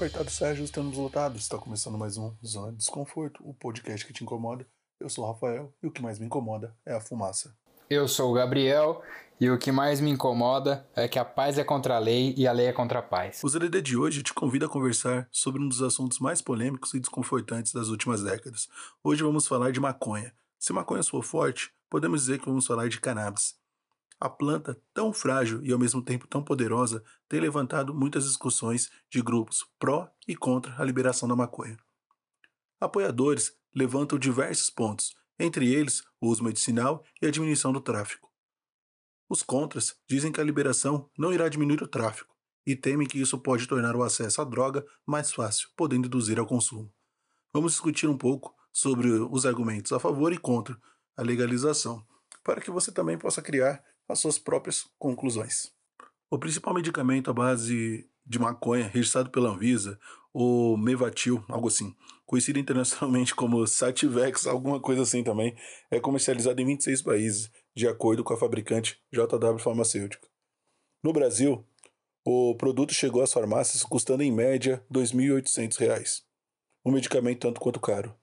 apertado sai ajustando os lotados. Está começando mais um Zona de Desconforto, o podcast que te incomoda. Eu sou o Rafael e o que mais me incomoda é a fumaça. Eu sou o Gabriel e o que mais me incomoda é que a paz é contra a lei e a lei é contra a paz. O ZDD de hoje te convida a conversar sobre um dos assuntos mais polêmicos e desconfortantes das últimas décadas. Hoje vamos falar de maconha. Se maconha for forte, podemos dizer que vamos falar de cannabis. A planta, tão frágil e ao mesmo tempo tão poderosa, tem levantado muitas discussões de grupos pró e contra a liberação da maconha. Apoiadores levantam diversos pontos, entre eles o uso medicinal e a diminuição do tráfico. Os contras dizem que a liberação não irá diminuir o tráfico e temem que isso pode tornar o acesso à droga mais fácil, podendo induzir ao consumo. Vamos discutir um pouco sobre os argumentos a favor e contra a legalização, para que você também possa criar as suas próprias conclusões. O principal medicamento à base de maconha registrado pela Anvisa, o Mevatil, algo assim, conhecido internacionalmente como Sativex, alguma coisa assim também, é comercializado em 26 países, de acordo com a fabricante JW Farmacêutico. No Brasil, o produto chegou às farmácias custando em média R$ 2.800, um medicamento tanto quanto caro.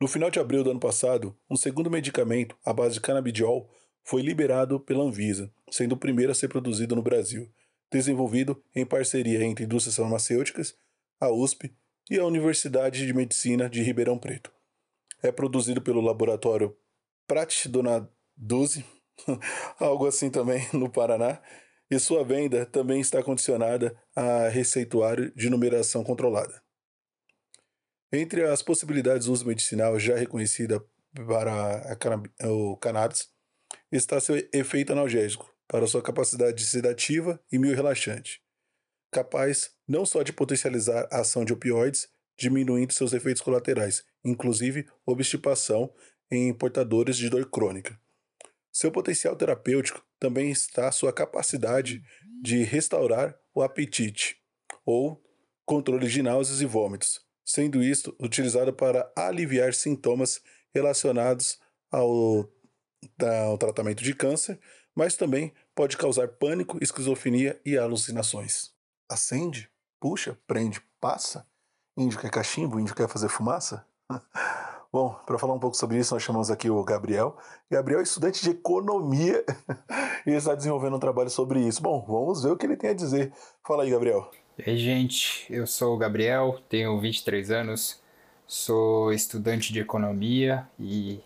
No final de abril do ano passado, um segundo medicamento, à base de canabidiol, foi liberado pela Anvisa, sendo o primeiro a ser produzido no Brasil, desenvolvido em parceria entre indústrias farmacêuticas, a USP e a Universidade de Medicina de Ribeirão Preto. É produzido pelo laboratório Prat Donaduzi, algo assim também no Paraná, e sua venda também está condicionada a receituário de numeração controlada. Entre as possibilidades de uso medicinal já reconhecida para o cannabis está seu efeito analgésico, para sua capacidade sedativa e meio relaxante, capaz não só de potencializar a ação de opioides, diminuindo seus efeitos colaterais, inclusive obstipação em portadores de dor crônica. Seu potencial terapêutico também está sua capacidade de restaurar o apetite ou controle de náuseas e vômitos, sendo isto utilizado para aliviar sintomas relacionados ao ao tratamento de câncer, mas também pode causar pânico, esquizofrenia e alucinações. Acende, puxa, prende, passa. Índio quer cachimbo, índio quer fazer fumaça? Bom, para falar um pouco sobre isso, nós chamamos aqui o Gabriel. Gabriel é estudante de economia e está desenvolvendo um trabalho sobre isso. Bom, vamos ver o que ele tem a dizer. Fala aí, Gabriel. E aí, gente, eu sou o Gabriel, tenho 23 anos, sou estudante de economia e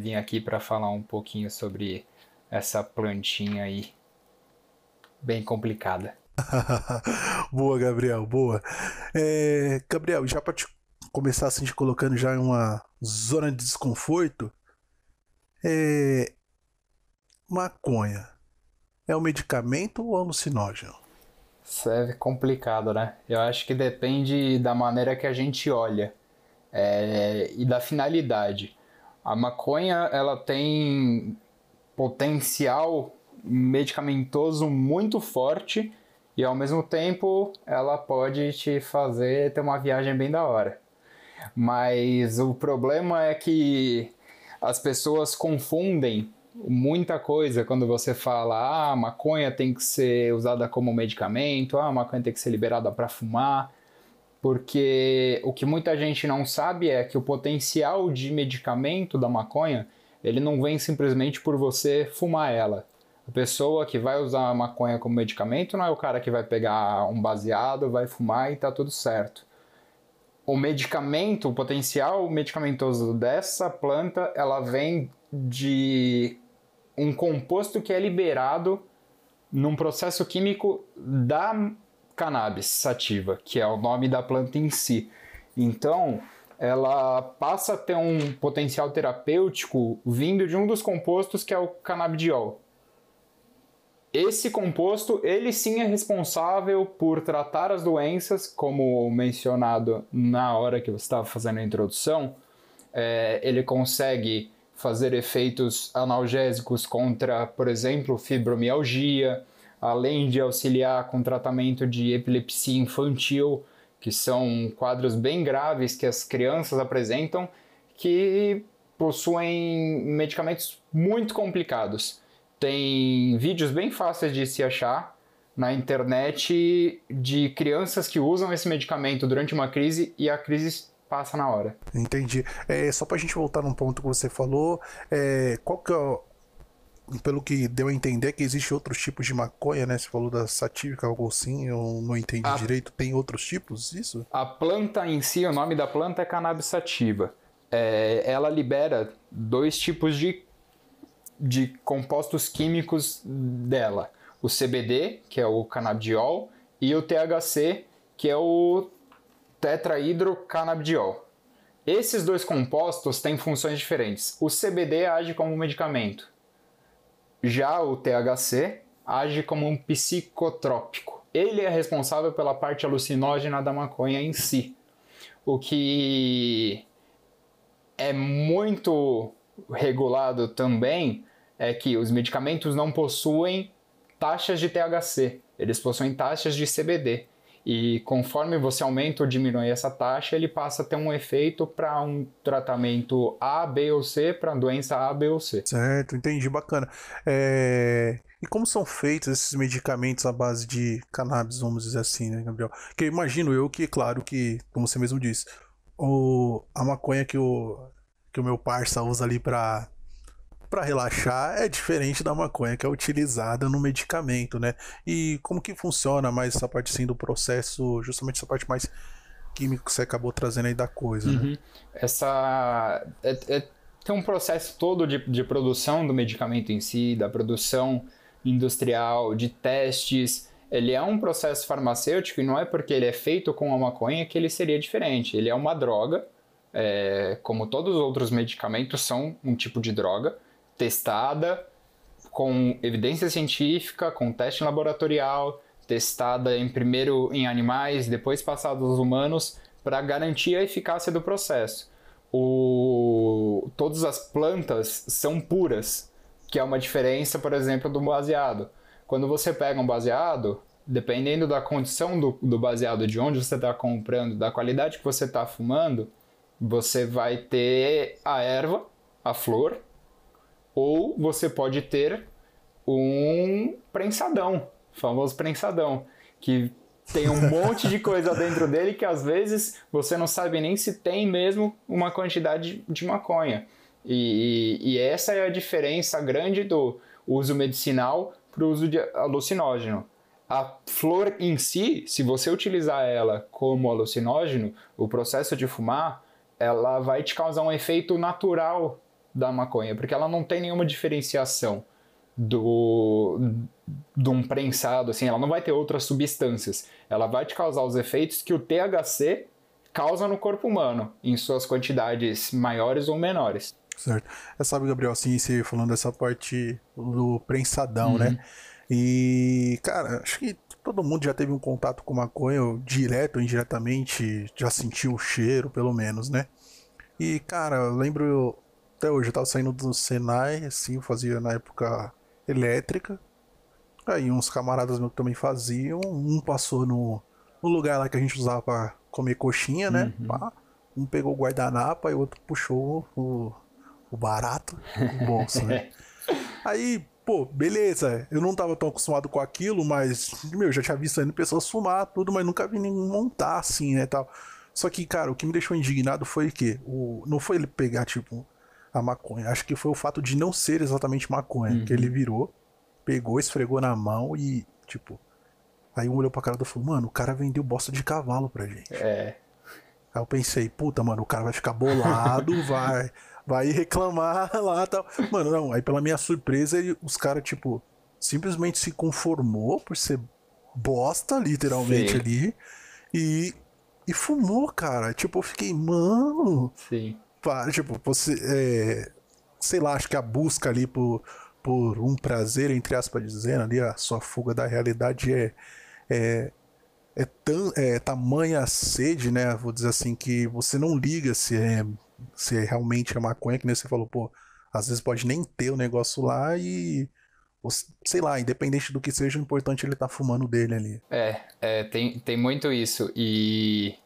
vim aqui para falar um pouquinho sobre essa plantinha aí bem complicada. boa, Gabriel, boa. É, Gabriel, já para começar assim, te colocando já em uma zona de desconforto, é, maconha é um medicamento ou alucinógeno? Isso é complicado, né? Eu acho que depende da maneira que a gente olha é, e da finalidade. A maconha ela tem potencial medicamentoso muito forte e ao mesmo tempo ela pode te fazer ter uma viagem bem da hora. Mas o problema é que as pessoas confundem muita coisa quando você fala ah, maconha tem que ser usada como medicamento, ah, a maconha tem que ser liberada para fumar porque o que muita gente não sabe é que o potencial de medicamento da maconha ele não vem simplesmente por você fumar ela. A pessoa que vai usar a maconha como medicamento não é o cara que vai pegar um baseado, vai fumar e tá tudo certo. O medicamento, o potencial medicamentoso dessa planta, ela vem de um composto que é liberado num processo químico da cannabis sativa, que é o nome da planta em si. Então, ela passa a ter um potencial terapêutico vindo de um dos compostos que é o canabidiol. Esse composto, ele sim é responsável por tratar as doenças, como mencionado na hora que você estava fazendo a introdução. É, ele consegue fazer efeitos analgésicos contra, por exemplo, fibromialgia, além de auxiliar com tratamento de epilepsia infantil, que são quadros bem graves que as crianças apresentam, que possuem medicamentos muito complicados. Tem vídeos bem fáceis de se achar na internet de crianças que usam esse medicamento durante uma crise e a crise passa na hora. Entendi. É, só pra gente voltar num ponto que você falou, é, qual que é pelo que deu a entender que existe outros tipos de maconha, né? Você falou da satívica, algo assim, eu não entendi a... direito. Tem outros tipos, isso? A planta em si, o nome da planta é cannabis sativa. É, ela libera dois tipos de, de compostos químicos dela. O CBD, que é o canabidiol, e o THC, que é o tetrahidrocannabidiol. Esses dois compostos têm funções diferentes. O CBD age como um medicamento. Já o THC age como um psicotrópico. Ele é responsável pela parte alucinógena da maconha em si. O que é muito regulado também é que os medicamentos não possuem taxas de THC, eles possuem taxas de CBD. E conforme você aumenta ou diminui essa taxa, ele passa a ter um efeito para um tratamento A, B ou C, para doença A, B ou C. Certo, entendi, bacana. É... E como são feitos esses medicamentos à base de cannabis, vamos dizer assim, né, Gabriel? Que imagino eu que, claro, que, como você mesmo disse, o... a maconha que o, que o meu parça usa ali para para relaxar é diferente da maconha que é utilizada no medicamento, né? E como que funciona mais essa parte assim do processo, justamente essa parte mais química que você acabou trazendo aí da coisa, né? uhum. né? Essa é, é, tem um processo todo de, de produção do medicamento em si, da produção industrial, de testes. Ele é um processo farmacêutico e não é porque ele é feito com a maconha que ele seria diferente. Ele é uma droga, é, como todos os outros medicamentos são um tipo de droga, testada com evidência científica, com teste laboratorial, testada em primeiro em animais, depois passada aos humanos, para garantir a eficácia do processo. O... Todas as plantas são puras, que é uma diferença, por exemplo, do baseado. Quando você pega um baseado, dependendo da condição do, do baseado, de onde você está comprando, da qualidade que você está fumando, você vai ter a erva, a flor, ou você pode ter um prensadão, famoso prensadão, que tem um monte de coisa dentro dele que às vezes você não sabe nem se tem mesmo uma quantidade de maconha. E, e essa é a diferença grande do uso medicinal para o uso de alucinógeno. A flor em si, se você utilizar ela como alucinógeno, o processo de fumar, ela vai te causar um efeito natural da maconha, porque ela não tem nenhuma diferenciação do de um prensado, assim, ela não vai ter outras substâncias. Ela vai te causar os efeitos que o THC causa no corpo humano, em suas quantidades maiores ou menores. Certo. É, sabe, Gabriel, assim, você falando dessa parte do prensadão, né? uhum. né? E, cara, acho que todo mundo já teve um contato com maconha, direto ou indiretamente, já sentiu o cheiro, pelo menos, né? E, cara, eu lembro até hoje eu tava saindo do Senai, assim, fazia na época elétrica. Aí uns camaradas meus também faziam. Um passou no, no lugar lá que a gente usava pra comer coxinha, né? Uhum. Pá. Um pegou o guardanapo e o outro puxou o, o barato, o bolso, né? Aí, pô, beleza. Eu não tava tão acostumado com aquilo, mas, meu, já tinha visto pessoas fumar tudo, mas nunca vi ninguém montar assim, né, tal. Só que, cara, o que me deixou indignado foi que o, não foi ele pegar, tipo, a maconha. Acho que foi o fato de não ser exatamente maconha, uhum. que ele virou, pegou, esfregou na mão e, tipo. Aí um olhou pra cara do falou, mano, o cara vendeu bosta de cavalo pra gente. É. Aí eu pensei, puta, mano, o cara vai ficar bolado, vai, vai reclamar lá tal. Mano, não, aí pela minha surpresa, os caras, tipo, simplesmente se conformou por ser bosta, literalmente Sim. ali. E, e fumou, cara. Tipo, eu fiquei, mano. Sim tipo, você. É, sei lá, acho que a busca ali por, por um prazer, entre aspas dizendo, ali, a sua fuga da realidade é. é é, tão, é tamanha sede, né? Vou dizer assim, que você não liga se é, se é realmente é maconha, que nem você falou, pô, às vezes pode nem ter o negócio lá e. Sei lá, independente do que seja, o importante é ele tá fumando dele ali. É, é tem, tem muito isso. E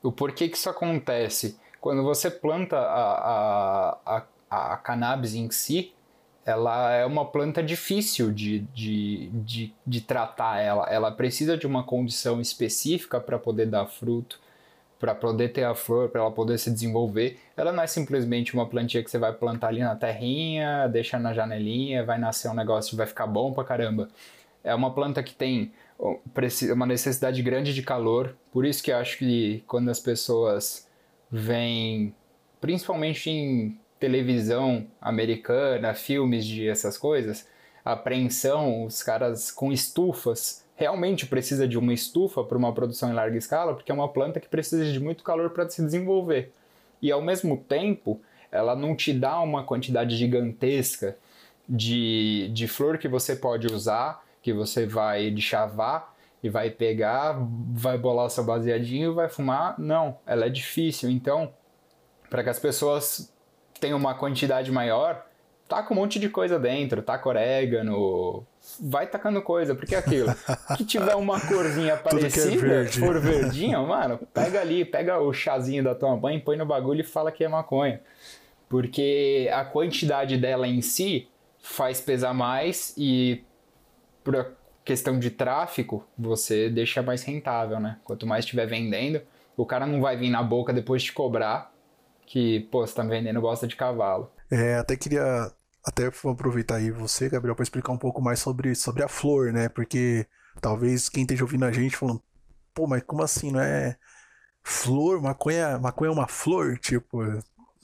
o porquê que isso acontece? Quando você planta a, a, a, a cannabis em si, ela é uma planta difícil de, de, de, de tratar ela. Ela precisa de uma condição específica para poder dar fruto, para poder ter a flor, para ela poder se desenvolver. Ela não é simplesmente uma plantinha que você vai plantar ali na terrinha, deixa na janelinha, vai nascer um negócio vai ficar bom pra caramba. É uma planta que tem uma necessidade grande de calor, por isso que eu acho que quando as pessoas vêm, principalmente em televisão americana, filmes de essas coisas, apreensão, os caras com estufas, realmente precisa de uma estufa para uma produção em larga escala, porque é uma planta que precisa de muito calor para se desenvolver. E ao mesmo tempo, ela não te dá uma quantidade gigantesca de, de flor que você pode usar, que você vai chavar e vai pegar, vai bolar o seu baseadinho e vai fumar. Não, ela é difícil. Então, para que as pessoas tem uma quantidade maior, taca um monte de coisa dentro, taca orégano, vai tacando coisa, porque é aquilo. que tiver uma corzinha é parecida, é for verdinho, mano, pega ali, pega o chazinho da tua mãe, põe no bagulho e fala que é maconha. Porque a quantidade dela em si faz pesar mais e por questão de tráfico, você deixa mais rentável, né? Quanto mais estiver vendendo, o cara não vai vir na boca depois de cobrar que, pô, você tá vendendo bosta de cavalo. É, até queria até aproveitar aí você, Gabriel, para explicar um pouco mais sobre, sobre a flor, né? Porque talvez quem esteja ouvindo a gente falando, pô, mas como assim, não é flor? Maconha, maconha é uma flor? Tipo,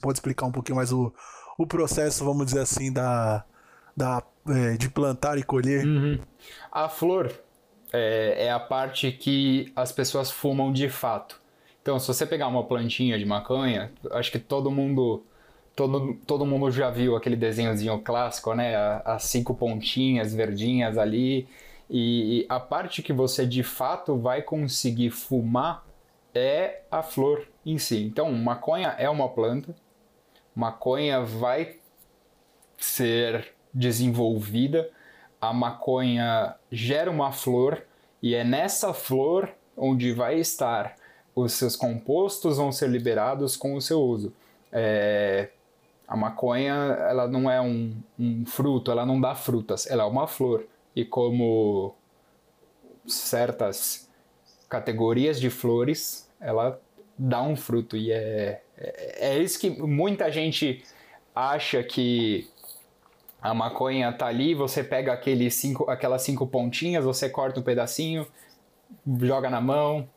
pode explicar um pouquinho mais o, o processo, vamos dizer assim, da, da, é, de plantar e colher? Uhum. A flor é, é a parte que as pessoas fumam de fato. Então, se você pegar uma plantinha de maconha, acho que todo mundo todo, todo mundo já viu aquele desenhozinho clássico, né? As cinco pontinhas verdinhas ali. E a parte que você de fato vai conseguir fumar é a flor em si. Então, maconha é uma planta, maconha vai ser desenvolvida, a maconha gera uma flor e é nessa flor onde vai estar os seus compostos vão ser liberados com o seu uso. É, a maconha ela não é um, um, fruto, ela não dá frutas, ela é uma flor. E como certas categorias de flores, ela dá um fruto. E é, é, é isso que muita gente acha que a maconha tá ali, você pega aqueles cinco, aquelas cinco pontinhas, você corta um pedacinho, joga na mão,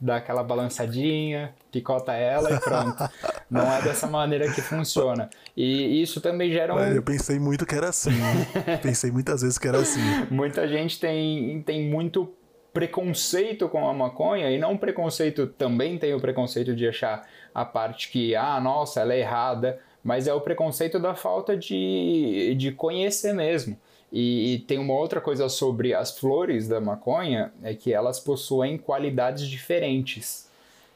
dá aquela balançadinha, picota ela e pronto. Não é dessa maneira que funciona. E isso também gera um. eu pensei muito que era assim. pensei muitas vezes que era assim. Muita gente tem, tem muito preconceito com a maconha e não preconceito também tem o preconceito de achar a parte que ah nossa ela é errada mas é o preconceito da falta de, de conhecer mesmo. E, e, tem uma outra coisa sobre as flores da maconha, é que elas possuem qualidades diferentes,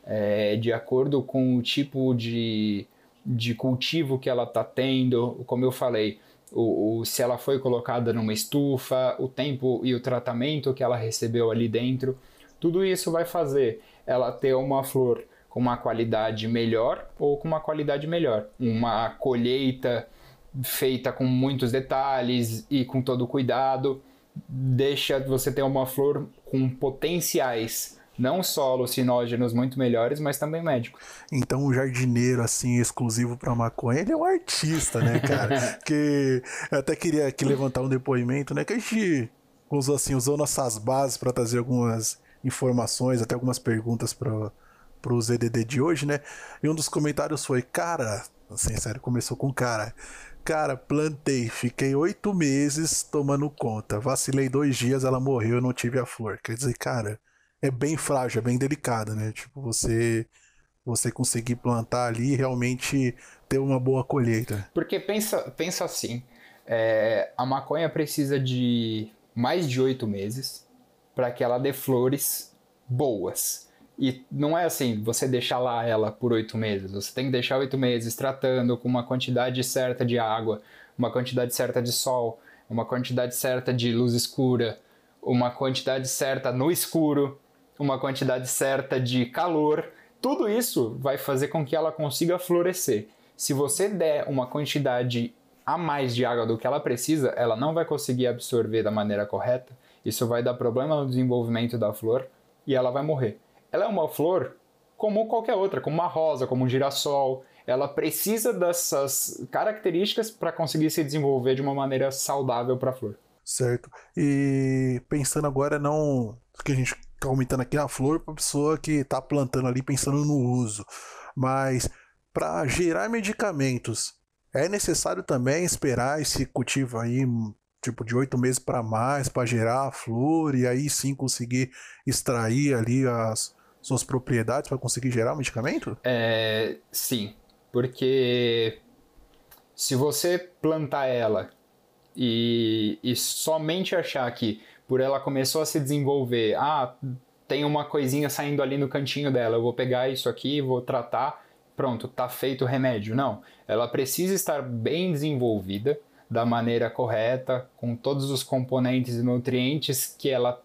é, de acordo com o tipo de, de cultivo que ela está tendo, como eu falei, o, o, se ela foi colocada numa estufa, o tempo e o tratamento que ela recebeu ali dentro, tudo isso vai fazer ela ter uma flor com uma qualidade melhor ou com uma qualidade melhor. Uma colheita feita com muitos detalhes e com todo cuidado, deixa você ter uma flor com potenciais não só alucinógenos muito melhores, mas também médicos. Então, um jardineiro assim exclusivo para maconha, ele é um artista, né, cara? que eu até queria aqui levantar um depoimento, né, que a gente usou assim, usou nossas bases para trazer algumas informações, até algumas perguntas para pro ZDD de hoje, né? E um dos comentários foi: "Cara, assim, sério, começou com cara. Cara, plantei, fiquei oito meses tomando conta. Vacilei dois dias, ela morreu, eu não tive a flor. Quer dizer, cara, é bem frágil, é bem delicado, né? Tipo, você você conseguir plantar ali e realmente ter uma boa colheita. Porque pensa, pensa assim, é, a maconha precisa de mais de oito meses para que ela dê flores boas. E não é assim, você deixar lá ela por oito meses. Você tem que deixar oito meses tratando com uma quantidade certa de água, uma quantidade certa de sol, uma quantidade certa de luz escura, uma quantidade certa no escuro, uma quantidade certa de calor. Tudo isso vai fazer com que ela consiga florescer. Se você der uma quantidade a mais de água do que ela precisa, ela não vai conseguir absorver da maneira correta. Isso vai dar problema no desenvolvimento da flor e ela vai morrer. Ela é uma flor como qualquer outra, como uma rosa, como um girassol. Ela precisa dessas características para conseguir se desenvolver de uma maneira saudável para a flor. Certo. E pensando agora não que a gente está aumentando aqui a flor para a pessoa que está plantando ali pensando no uso, mas para gerar medicamentos é necessário também esperar esse cultivo aí tipo de oito meses para mais para gerar a flor e aí sim conseguir extrair ali as suas propriedades para conseguir gerar o medicamento? É, sim, porque se você plantar ela e, e somente achar que por ela começou a se desenvolver, ah, tem uma coisinha saindo ali no cantinho dela, eu vou pegar isso aqui, vou tratar, pronto, tá feito o remédio. Não, ela precisa estar bem desenvolvida da maneira correta, com todos os componentes e nutrientes que ela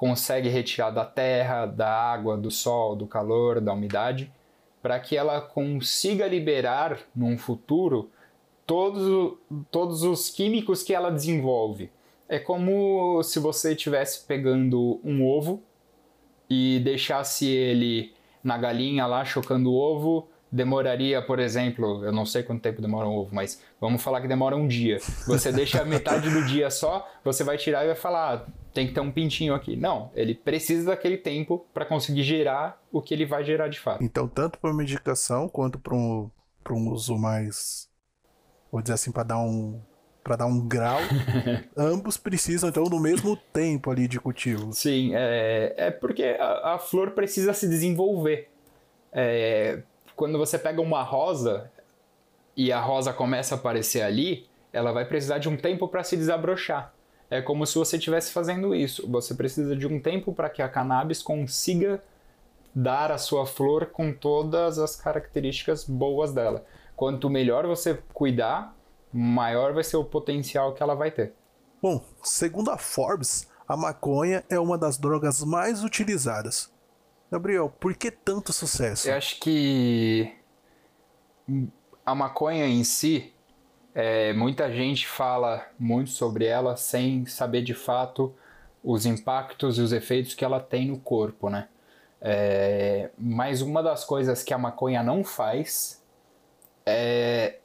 consegue retirar da terra, da água, do sol, do calor, da umidade, para que ela consiga liberar num futuro todos, todos os químicos que ela desenvolve. É como se você estivesse pegando um ovo e deixasse ele na galinha lá chocando o ovo demoraria, por exemplo, eu não sei quanto tempo demora um ovo, mas vamos falar que demora um dia. Você deixa metade do dia só, você vai tirar e vai falar, ah, tem que ter um pintinho aqui. Não, ele precisa daquele tempo para conseguir gerar o que ele vai gerar de fato. Então, tanto para medicação quanto para um, um uso mais, vou dizer assim, para dar um para dar um grau, ambos precisam então do mesmo tempo ali de cultivo. Sim, é, é porque a, a flor precisa se desenvolver. É, quando você pega uma rosa e a rosa começa a aparecer ali, ela vai precisar de um tempo para se desabrochar. É como se você estivesse fazendo isso. Você precisa de um tempo para que a cannabis consiga dar a sua flor com todas as características boas dela. Quanto melhor você cuidar, maior vai ser o potencial que ela vai ter. Bom, segundo a Forbes, a maconha é uma das drogas mais utilizadas. Gabriel, por que tanto sucesso? Eu acho que a maconha em si, é, muita gente fala muito sobre ela sem saber de fato os impactos e os efeitos que ela tem no corpo, né? É, mas uma das coisas que a maconha não faz é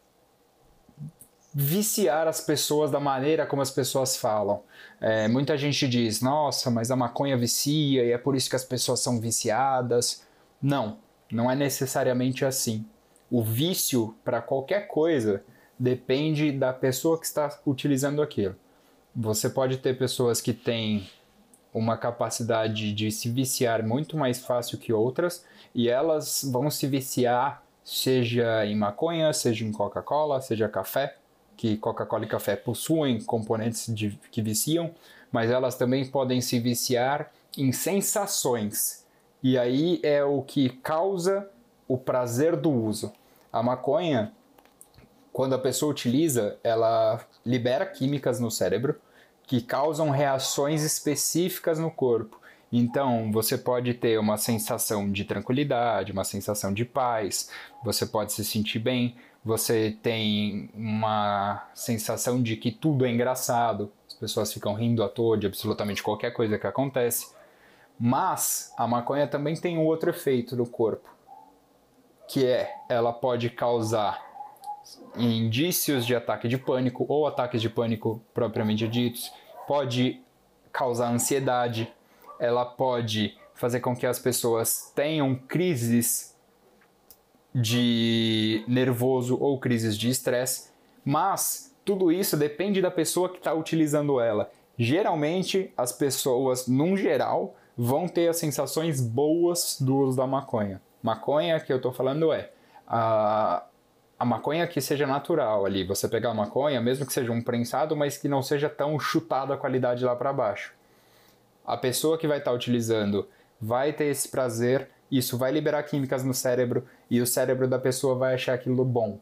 viciar as pessoas da maneira como as pessoas falam. É, muita gente diz, nossa, mas a maconha vicia e é por isso que as pessoas são viciadas. Não, não é necessariamente assim. O vício para qualquer coisa depende da pessoa que está utilizando aquilo. Você pode ter pessoas que têm uma capacidade de se viciar muito mais fácil que outras e elas vão se viciar seja em maconha, seja em Coca-Cola, seja café que Coca-Cola e café possuem componentes de, que viciam, mas elas também podem se viciar em sensações. E aí é o que causa o prazer do uso. A maconha, quando a pessoa utiliza, ela libera químicas no cérebro que causam reações específicas no corpo. Então, você pode ter uma sensação de tranquilidade, uma sensação de paz, você pode se sentir bem, você tem uma sensação de que tudo é engraçado, as pessoas ficam rindo à toa de absolutamente qualquer coisa que acontece. Mas a maconha também tem um outro efeito no corpo, que é ela pode causar indícios de ataque de pânico ou ataques de pânico propriamente ditos, pode causar ansiedade, ela pode fazer com que as pessoas tenham crises de nervoso ou crises de estresse, mas tudo isso depende da pessoa que está utilizando ela. Geralmente, as pessoas, num geral, vão ter as sensações boas do uso da maconha. Maconha que eu estou falando é a, a maconha que seja natural ali. Você pegar a maconha, mesmo que seja um prensado, mas que não seja tão chutado a qualidade lá para baixo. A pessoa que vai estar tá utilizando vai ter esse prazer isso vai liberar químicas no cérebro e o cérebro da pessoa vai achar aquilo bom.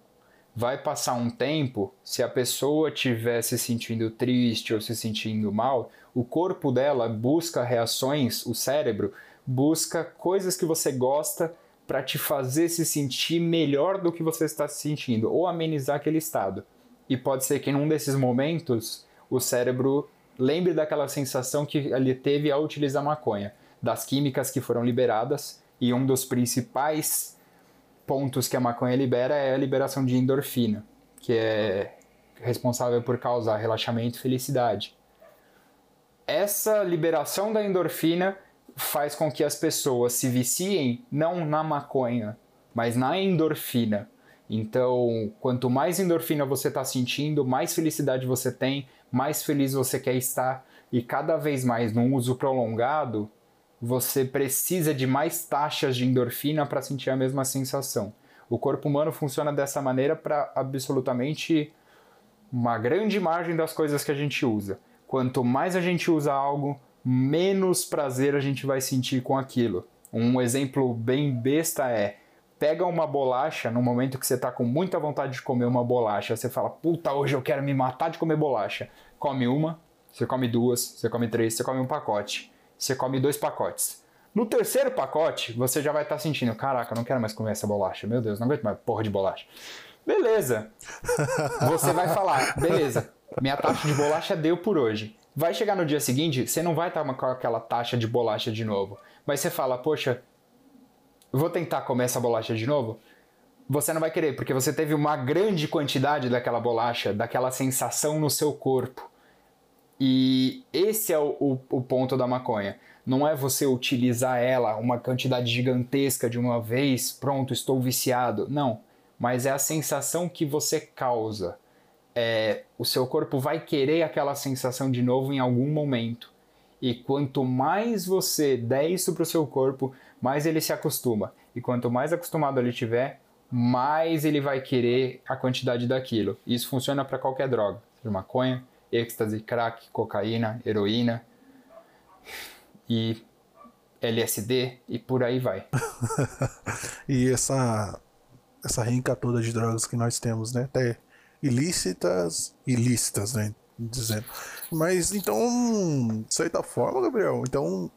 Vai passar um tempo, se a pessoa estiver se sentindo triste ou se sentindo mal, o corpo dela busca reações, o cérebro busca coisas que você gosta para te fazer se sentir melhor do que você está se sentindo ou amenizar aquele estado. e pode ser que em um desses momentos o cérebro lembre daquela sensação que ele teve ao utilizar maconha, das químicas que foram liberadas, e um dos principais pontos que a maconha libera é a liberação de endorfina, que é responsável por causar relaxamento e felicidade. Essa liberação da endorfina faz com que as pessoas se viciem não na maconha, mas na endorfina. Então, quanto mais endorfina você está sentindo, mais felicidade você tem, mais feliz você quer estar. E cada vez mais, num uso prolongado, você precisa de mais taxas de endorfina para sentir a mesma sensação. O corpo humano funciona dessa maneira para absolutamente uma grande margem das coisas que a gente usa. Quanto mais a gente usa algo, menos prazer a gente vai sentir com aquilo. Um exemplo bem besta é: pega uma bolacha no momento que você está com muita vontade de comer uma bolacha, você fala, puta, hoje eu quero me matar de comer bolacha. Come uma, você come duas, você come três, você come um pacote, você come dois pacotes. No terceiro pacote, você já vai estar tá sentindo, caraca, eu não quero mais comer essa bolacha, meu Deus, não aguento mais porra de bolacha. Beleza. Você vai falar, beleza, minha taxa de bolacha deu por hoje. Vai chegar no dia seguinte, você não vai estar com aquela taxa de bolacha de novo. Mas você fala, poxa, vou tentar comer essa bolacha de novo? Você não vai querer, porque você teve uma grande quantidade daquela bolacha, daquela sensação no seu corpo. E esse é o, o, o ponto da maconha. Não é você utilizar ela uma quantidade gigantesca de uma vez, pronto, estou viciado. Não. Mas é a sensação que você causa é, o seu corpo vai querer aquela sensação de novo em algum momento. E quanto mais você der isso para o seu corpo, mais ele se acostuma. E quanto mais acostumado ele tiver, mais ele vai querer a quantidade daquilo. Isso funciona para qualquer droga, seja maconha, êxtase, crack, cocaína, heroína e LSD e por aí vai. e essa essa rinca toda de drogas que nós temos, né? Até ilícitas, ilícitas, né? Dizendo. Mas então, de certa forma, Gabriel, então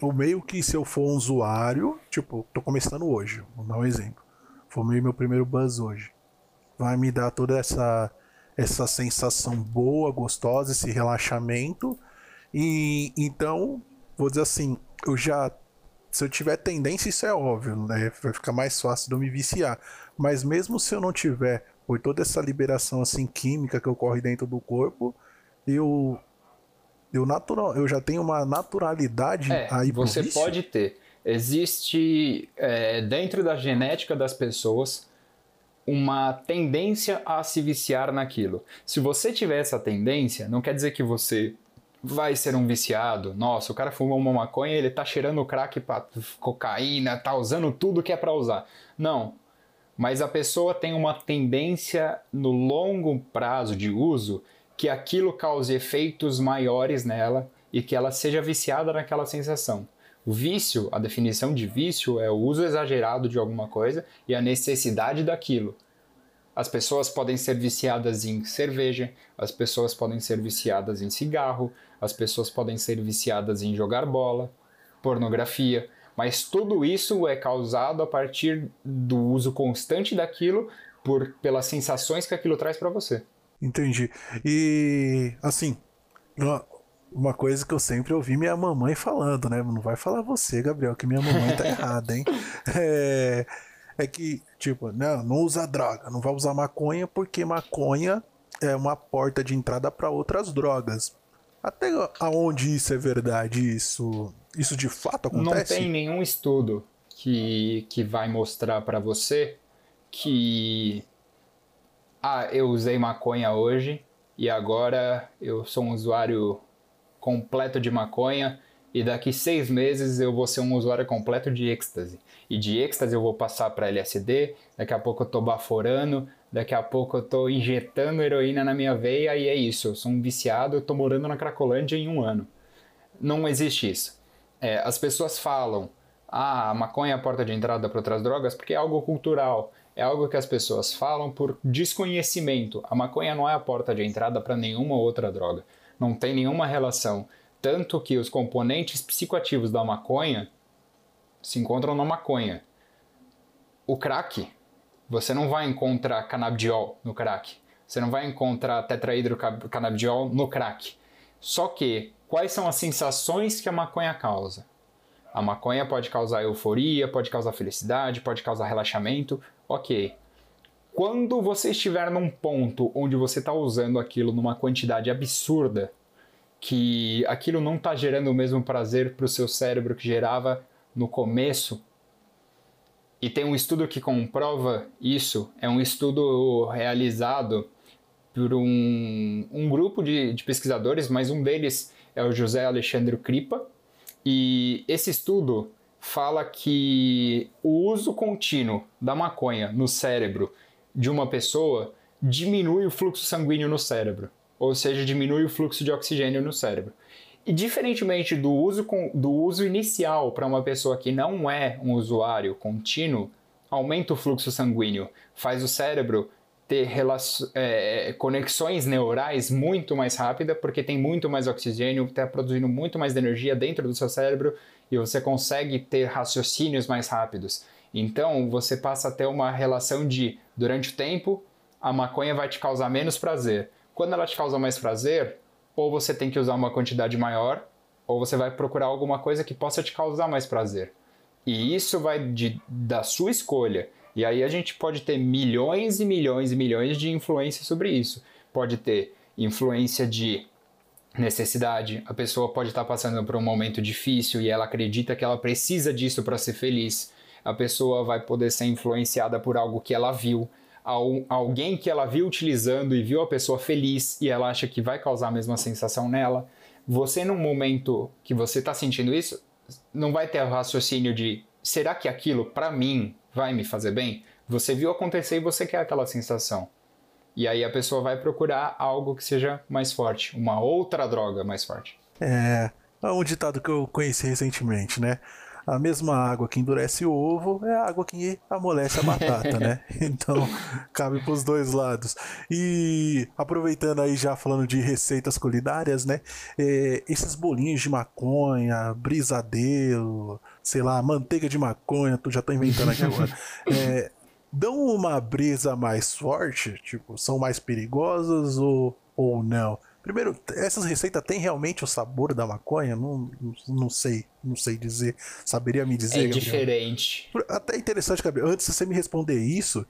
o meio que se eu for um usuário, tipo, tô começando hoje, vou dar um exemplo. Fumei meu primeiro buzz hoje. Vai me dar toda essa essa sensação boa, gostosa, esse relaxamento. E então, vou dizer assim, eu já se eu tiver tendência, isso é óbvio, né? Vai ficar mais fácil de eu me viciar. Mas mesmo se eu não tiver por toda essa liberação assim química que ocorre dentro do corpo, eu eu natural, eu já tenho uma naturalidade é, aí Você vício. pode ter. Existe é, dentro da genética das pessoas uma tendência a se viciar naquilo. Se você tiver essa tendência, não quer dizer que você vai ser um viciado. Nossa, o cara fumou uma maconha, ele tá cheirando crack para cocaína, tá usando tudo que é para usar. Não, mas a pessoa tem uma tendência no longo prazo de uso que aquilo cause efeitos maiores nela e que ela seja viciada naquela sensação. O vício, a definição de vício é o uso exagerado de alguma coisa e a necessidade daquilo. As pessoas podem ser viciadas em cerveja, as pessoas podem ser viciadas em cigarro, as pessoas podem ser viciadas em jogar bola, pornografia. Mas tudo isso é causado a partir do uso constante daquilo por pelas sensações que aquilo traz para você. Entendi. E assim, uma, coisa que eu sempre ouvi minha mamãe falando, né? Não vai falar você, Gabriel, que minha mamãe tá errada, hein? É, é que, tipo, não, não usa droga, não vai usar maconha porque maconha é uma porta de entrada para outras drogas. Até aonde isso é verdade, isso isso de fato acontece? Não tem nenhum estudo que, que vai mostrar para você que ah, eu usei maconha hoje e agora eu sou um usuário completo de maconha e daqui seis meses eu vou ser um usuário completo de êxtase. E de êxtase eu vou passar para LSD, daqui a pouco eu tô baforando, daqui a pouco eu tô injetando heroína na minha veia e é isso, eu sou um viciado, eu tô morando na Cracolândia em um ano. Não existe isso é, as pessoas falam, ah, a maconha é a porta de entrada para outras drogas, porque é algo cultural, é algo que as pessoas falam por desconhecimento. A maconha não é a porta de entrada para nenhuma outra droga. Não tem nenhuma relação. Tanto que os componentes psicoativos da maconha se encontram na maconha. O crack, você não vai encontrar canabidiol no crack. Você não vai encontrar tetrahidrocanabidiol no crack. Só que, quais são as sensações que a maconha causa? A maconha pode causar euforia, pode causar felicidade, pode causar relaxamento. Ok. Quando você estiver num ponto onde você está usando aquilo numa quantidade absurda, que aquilo não está gerando o mesmo prazer para o seu cérebro que gerava no começo, e tem um estudo que comprova isso, é um estudo realizado por um, um grupo de, de pesquisadores, mas um deles é o José Alexandre Kripa, e esse estudo fala que o uso contínuo da maconha no cérebro de uma pessoa diminui o fluxo sanguíneo no cérebro, ou seja, diminui o fluxo de oxigênio no cérebro. E diferentemente do uso, com, do uso inicial para uma pessoa que não é um usuário contínuo, aumenta o fluxo sanguíneo, faz o cérebro ter é, conexões neurais muito mais rápida, porque tem muito mais oxigênio, está produzindo muito mais energia dentro do seu cérebro e você consegue ter raciocínios mais rápidos. Então você passa a ter uma relação de, durante o tempo, a maconha vai te causar menos prazer. Quando ela te causa mais prazer, ou você tem que usar uma quantidade maior, ou você vai procurar alguma coisa que possa te causar mais prazer. E isso vai de, da sua escolha. E aí a gente pode ter milhões e milhões e milhões de influências sobre isso. Pode ter influência de necessidade, a pessoa pode estar passando por um momento difícil e ela acredita que ela precisa disso para ser feliz. A pessoa vai poder ser influenciada por algo que ela viu, alguém que ela viu utilizando e viu a pessoa feliz e ela acha que vai causar a mesma sensação nela. Você, num momento que você está sentindo isso, não vai ter o raciocínio de será que aquilo para mim vai me fazer bem? Você viu acontecer e você quer aquela sensação. E aí a pessoa vai procurar algo que seja mais forte, uma outra droga mais forte. É, é um ditado que eu conheci recentemente, né? A mesma água que endurece o ovo é a água que amolece a batata, né? Então, cabe para os dois lados. E aproveitando aí já falando de receitas culinárias, né? É, esses bolinhos de maconha, brisadeiro, sei lá, manteiga de maconha, tu já tô inventando aqui agora. É, dão uma brisa mais forte? Tipo, são mais perigosas ou, ou não? Primeiro, essas receitas têm realmente o sabor da maconha? Não, não sei, não sei dizer. Saberia me dizer? É Gabriel? diferente. Até interessante, Gabriel. Antes de você me responder isso,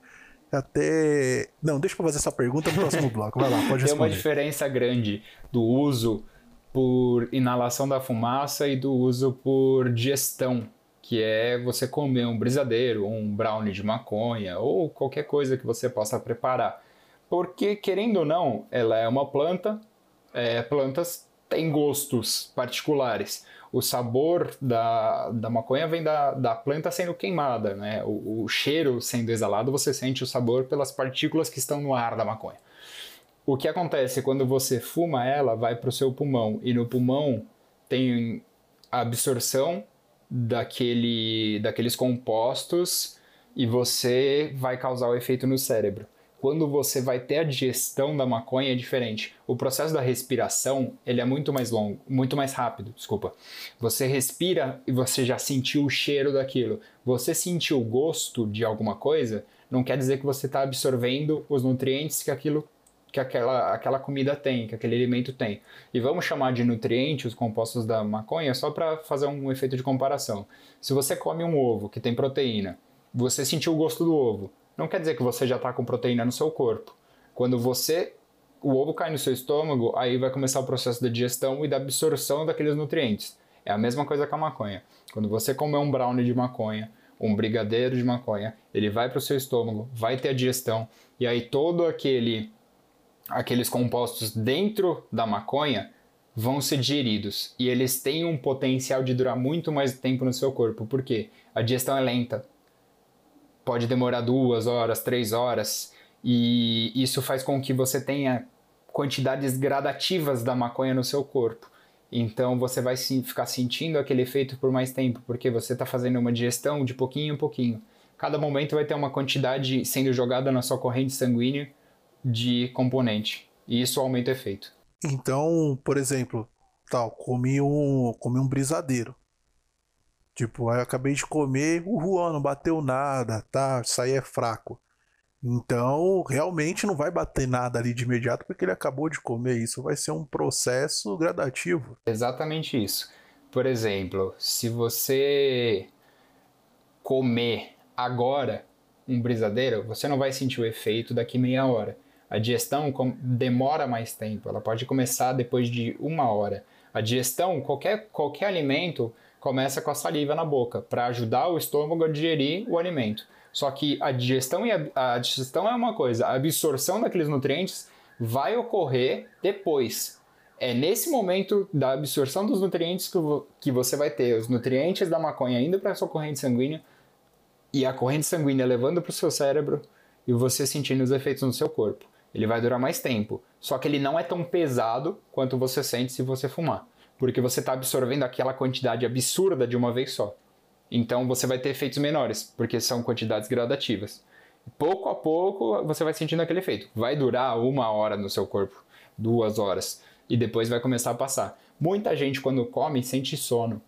até. Não, deixa eu fazer essa pergunta no próximo bloco. Vai lá, pode responder. Tem uma diferença grande do uso por inalação da fumaça e do uso por digestão que é você comer um brisadeiro, um brownie de maconha ou qualquer coisa que você possa preparar. Porque, querendo ou não, ela é uma planta, é, plantas têm gostos particulares. O sabor da, da maconha vem da, da planta sendo queimada, né? O, o cheiro sendo exalado, você sente o sabor pelas partículas que estão no ar da maconha. O que acontece quando você fuma ela, vai para o seu pulmão, e no pulmão tem a absorção daquele, daqueles compostos e você vai causar o efeito no cérebro. Quando você vai ter a digestão da maconha é diferente. O processo da respiração ele é muito mais longo, muito mais rápido, desculpa. Você respira e você já sentiu o cheiro daquilo. Você sentiu o gosto de alguma coisa, não quer dizer que você está absorvendo os nutrientes que aquilo que aquela, aquela comida tem, que aquele alimento tem. E vamos chamar de nutriente os compostos da maconha só para fazer um efeito de comparação. Se você come um ovo que tem proteína, você sentiu o gosto do ovo, não quer dizer que você já está com proteína no seu corpo. Quando você o ovo cai no seu estômago, aí vai começar o processo da digestão e da absorção daqueles nutrientes. É a mesma coisa com a maconha. Quando você comer um brownie de maconha, um brigadeiro de maconha, ele vai para o seu estômago, vai ter a digestão, e aí todo aquele aqueles compostos dentro da maconha vão ser digeridos. E eles têm um potencial de durar muito mais tempo no seu corpo, porque a digestão é lenta, pode demorar duas horas, três horas, e isso faz com que você tenha quantidades gradativas da maconha no seu corpo. Então você vai ficar sentindo aquele efeito por mais tempo, porque você está fazendo uma digestão de pouquinho em pouquinho. Cada momento vai ter uma quantidade sendo jogada na sua corrente sanguínea de componente. E isso aumenta o efeito. Então, por exemplo, tal, comi um, comi um brisadeiro. Tipo, eu acabei de comer, o Juan não bateu nada, tá? Isso aí é fraco. Então, realmente não vai bater nada ali de imediato porque ele acabou de comer. Isso vai ser um processo gradativo. Exatamente isso. Por exemplo, se você comer agora um brisadeiro, você não vai sentir o efeito daqui meia hora. A digestão demora mais tempo, ela pode começar depois de uma hora. A digestão, qualquer, qualquer alimento, começa com a saliva na boca, para ajudar o estômago a digerir o alimento. Só que a digestão, e a, a digestão é uma coisa, a absorção daqueles nutrientes vai ocorrer depois. É nesse momento da absorção dos nutrientes que, que você vai ter os nutrientes da maconha indo para sua corrente sanguínea e a corrente sanguínea levando para o seu cérebro e você sentindo os efeitos no seu corpo. Ele vai durar mais tempo, só que ele não é tão pesado quanto você sente se você fumar, porque você está absorvendo aquela quantidade absurda de uma vez só. Então você vai ter efeitos menores, porque são quantidades gradativas. Pouco a pouco você vai sentindo aquele efeito. Vai durar uma hora no seu corpo, duas horas, e depois vai começar a passar. Muita gente, quando come, sente sono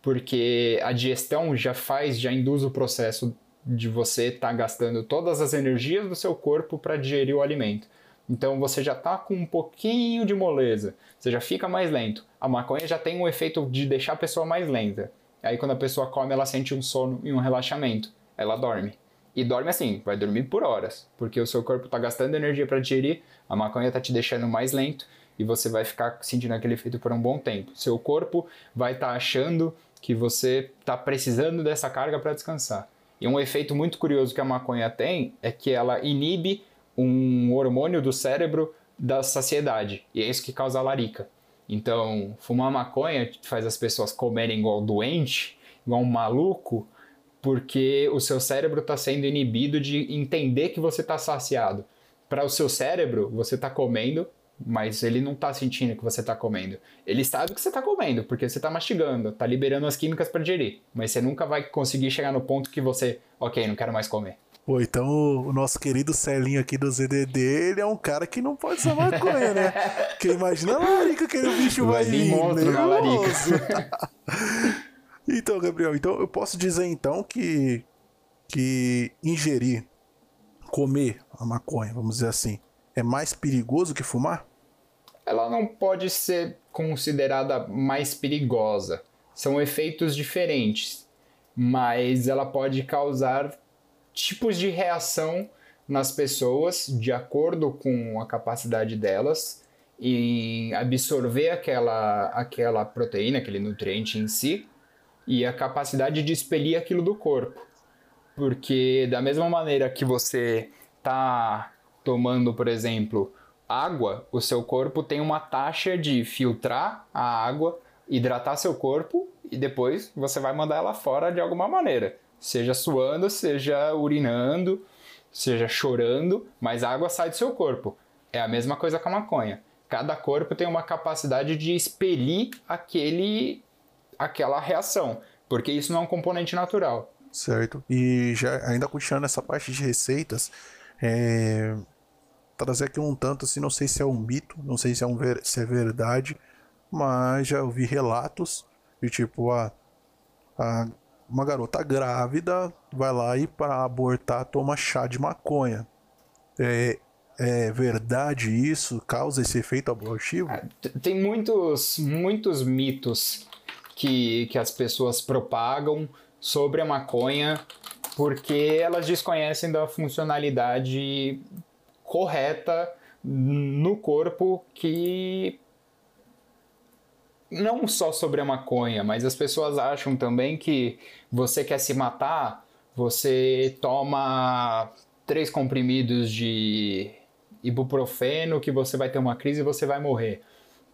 porque a digestão já faz, já induz o processo de você estar tá gastando todas as energias do seu corpo para digerir o alimento. Então você já está com um pouquinho de moleza, você já fica mais lento. A maconha já tem um efeito de deixar a pessoa mais lenta. Aí quando a pessoa come, ela sente um sono e um relaxamento. Ela dorme. E dorme assim, vai dormir por horas, porque o seu corpo está gastando energia para digerir, a maconha está te deixando mais lento e você vai ficar sentindo aquele efeito por um bom tempo. Seu corpo vai estar tá achando que você está precisando dessa carga para descansar. E um efeito muito curioso que a maconha tem é que ela inibe um hormônio do cérebro da saciedade, e é isso que causa a larica. Então, fumar maconha faz as pessoas comerem igual doente, igual um maluco, porque o seu cérebro está sendo inibido de entender que você está saciado. Para o seu cérebro, você está comendo mas ele não tá sentindo que você tá comendo. Ele sabe que você tá comendo, porque você tá mastigando, tá liberando as químicas para digerir, mas você nunca vai conseguir chegar no ponto que você, ok, não quero mais comer. Pô, então o nosso querido Celinho aqui do ZDD, ele é um cara que não pode usar maconha, né? Porque imagina a larica que o bicho vai, vai ir. Monstro na larica. então, Gabriel, então eu posso dizer então que que ingerir, comer a maconha, vamos dizer assim, é mais perigoso que fumar? Ela não pode ser considerada mais perigosa. São efeitos diferentes, mas ela pode causar tipos de reação nas pessoas de acordo com a capacidade delas em absorver aquela, aquela proteína, aquele nutriente em si e a capacidade de expelir aquilo do corpo. Porque da mesma maneira que você está tomando, por exemplo, água, o seu corpo tem uma taxa de filtrar a água, hidratar seu corpo e depois você vai mandar ela fora de alguma maneira. Seja suando, seja urinando, seja chorando, mas a água sai do seu corpo. É a mesma coisa com a maconha. Cada corpo tem uma capacidade de expelir aquele, aquela reação, porque isso não é um componente natural. Certo. E já ainda continuando essa parte de receitas, é, trazer aqui um tanto assim, não sei se é um mito, não sei se é, um ver, se é verdade, mas já ouvi relatos de tipo, a, a uma garota grávida vai lá e para abortar toma chá de maconha. É, é verdade isso? Causa esse efeito abortivo? É, tem muitos, muitos mitos que, que as pessoas propagam sobre a maconha porque elas desconhecem da funcionalidade correta no corpo que não só sobre a maconha, mas as pessoas acham também que você quer se matar, você toma três comprimidos de ibuprofeno que você vai ter uma crise e você vai morrer.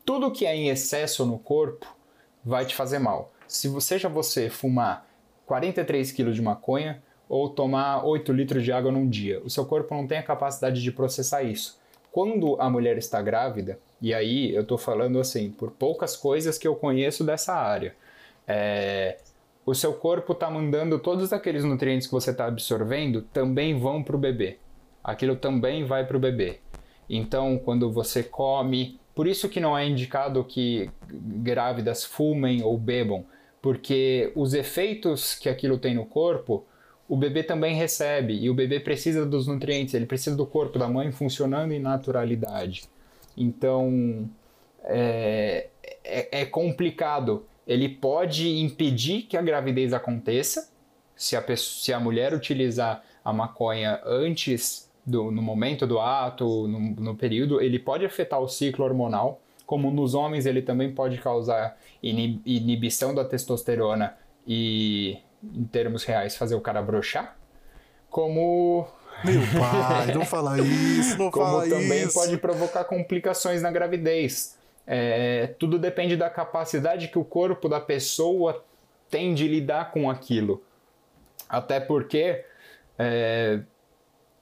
Tudo que é em excesso no corpo vai te fazer mal. Se seja você fumar 43 kg de maconha, ou tomar 8 litros de água num dia. O seu corpo não tem a capacidade de processar isso. Quando a mulher está grávida, e aí eu estou falando assim, por poucas coisas que eu conheço dessa área, é, o seu corpo está mandando todos aqueles nutrientes que você está absorvendo também vão para o bebê. Aquilo também vai para o bebê. Então, quando você come, por isso que não é indicado que grávidas fumem ou bebam, porque os efeitos que aquilo tem no corpo o bebê também recebe e o bebê precisa dos nutrientes, ele precisa do corpo da mãe funcionando em naturalidade. Então é, é, é complicado. Ele pode impedir que a gravidez aconteça se a, pessoa, se a mulher utilizar a maconha antes do, no momento do ato, no, no período, ele pode afetar o ciclo hormonal. Como nos homens, ele também pode causar inibição da testosterona e, em termos reais, fazer o cara brochar. Como meu pai, não fala isso, não Como fala também isso. pode provocar complicações na gravidez. É, tudo depende da capacidade que o corpo da pessoa tem de lidar com aquilo. Até porque é,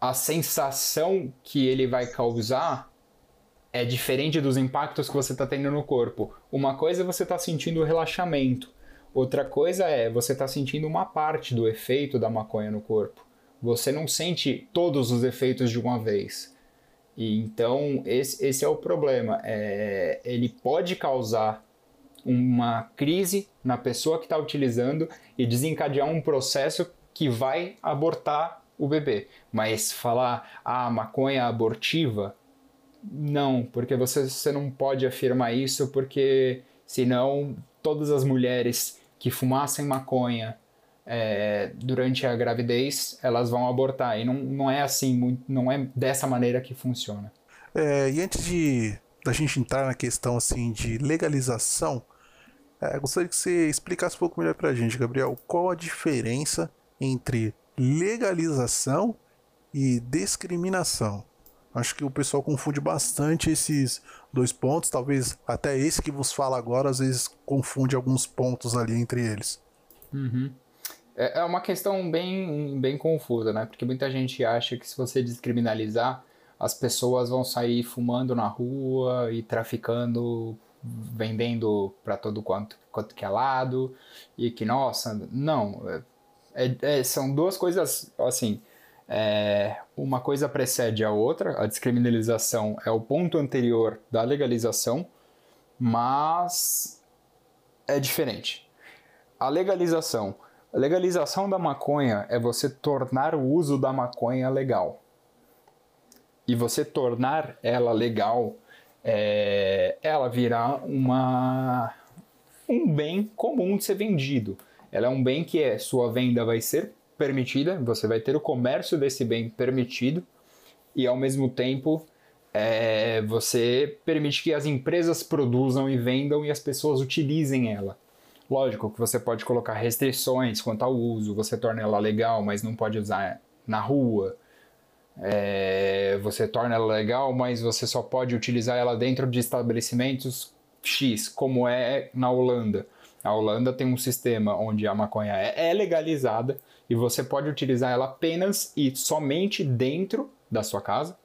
a sensação que ele vai causar é diferente dos impactos que você está tendo no corpo. Uma coisa é você estar tá sentindo relaxamento, outra coisa é você estar tá sentindo uma parte do efeito da maconha no corpo. Você não sente todos os efeitos de uma vez. E então esse, esse é o problema. É, ele pode causar uma crise na pessoa que está utilizando e desencadear um processo que vai abortar o bebê. Mas falar, ah, maconha abortiva, não, porque você, você não pode afirmar isso, porque senão todas as mulheres que fumassem maconha é, durante a gravidez, elas vão abortar. E não, não é assim, não é dessa maneira que funciona. É, e antes de da gente entrar na questão assim de legalização, é, gostaria que você explicasse um pouco melhor para a gente, Gabriel, qual a diferença entre legalização e discriminação. Acho que o pessoal confunde bastante esses dois pontos, talvez até esse que vos fala agora, às vezes confunde alguns pontos ali entre eles. Uhum. É, é uma questão bem, bem confusa, né? Porque muita gente acha que se você descriminalizar, as pessoas vão sair fumando na rua e traficando, vendendo para todo quanto, quanto que é lado, e que, nossa, não, é, é, são duas coisas assim. É, uma coisa precede a outra, a descriminalização é o ponto anterior da legalização, mas é diferente. A legalização. A legalização da maconha é você tornar o uso da maconha legal. E você tornar ela legal, é, ela virá uma, um bem comum de ser vendido. Ela é um bem que é, sua venda vai ser permitida, você vai ter o comércio desse bem permitido e ao mesmo tempo é, você permite que as empresas produzam e vendam e as pessoas utilizem ela. Lógico que você pode colocar restrições quanto ao uso, você torna ela legal, mas não pode usar na rua. É, você torna ela legal, mas você só pode utilizar ela dentro de estabelecimentos X, como é na Holanda. A Holanda tem um sistema onde a maconha é, é legalizada e você pode utilizar ela apenas e somente dentro da sua casa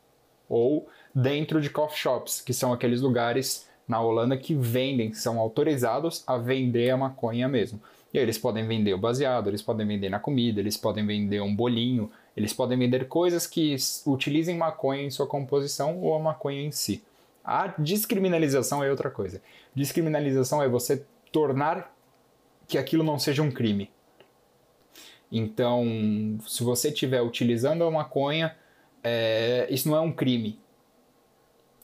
ou dentro de coffee shops, que são aqueles lugares na Holanda que vendem, são autorizados a vender a maconha mesmo. E aí eles podem vender o baseado, eles podem vender na comida, eles podem vender um bolinho, eles podem vender coisas que utilizem maconha em sua composição ou a maconha em si. A descriminalização é outra coisa. Descriminalização é você tornar que aquilo não seja um crime. Então, se você estiver utilizando a maconha, é, isso não é um crime.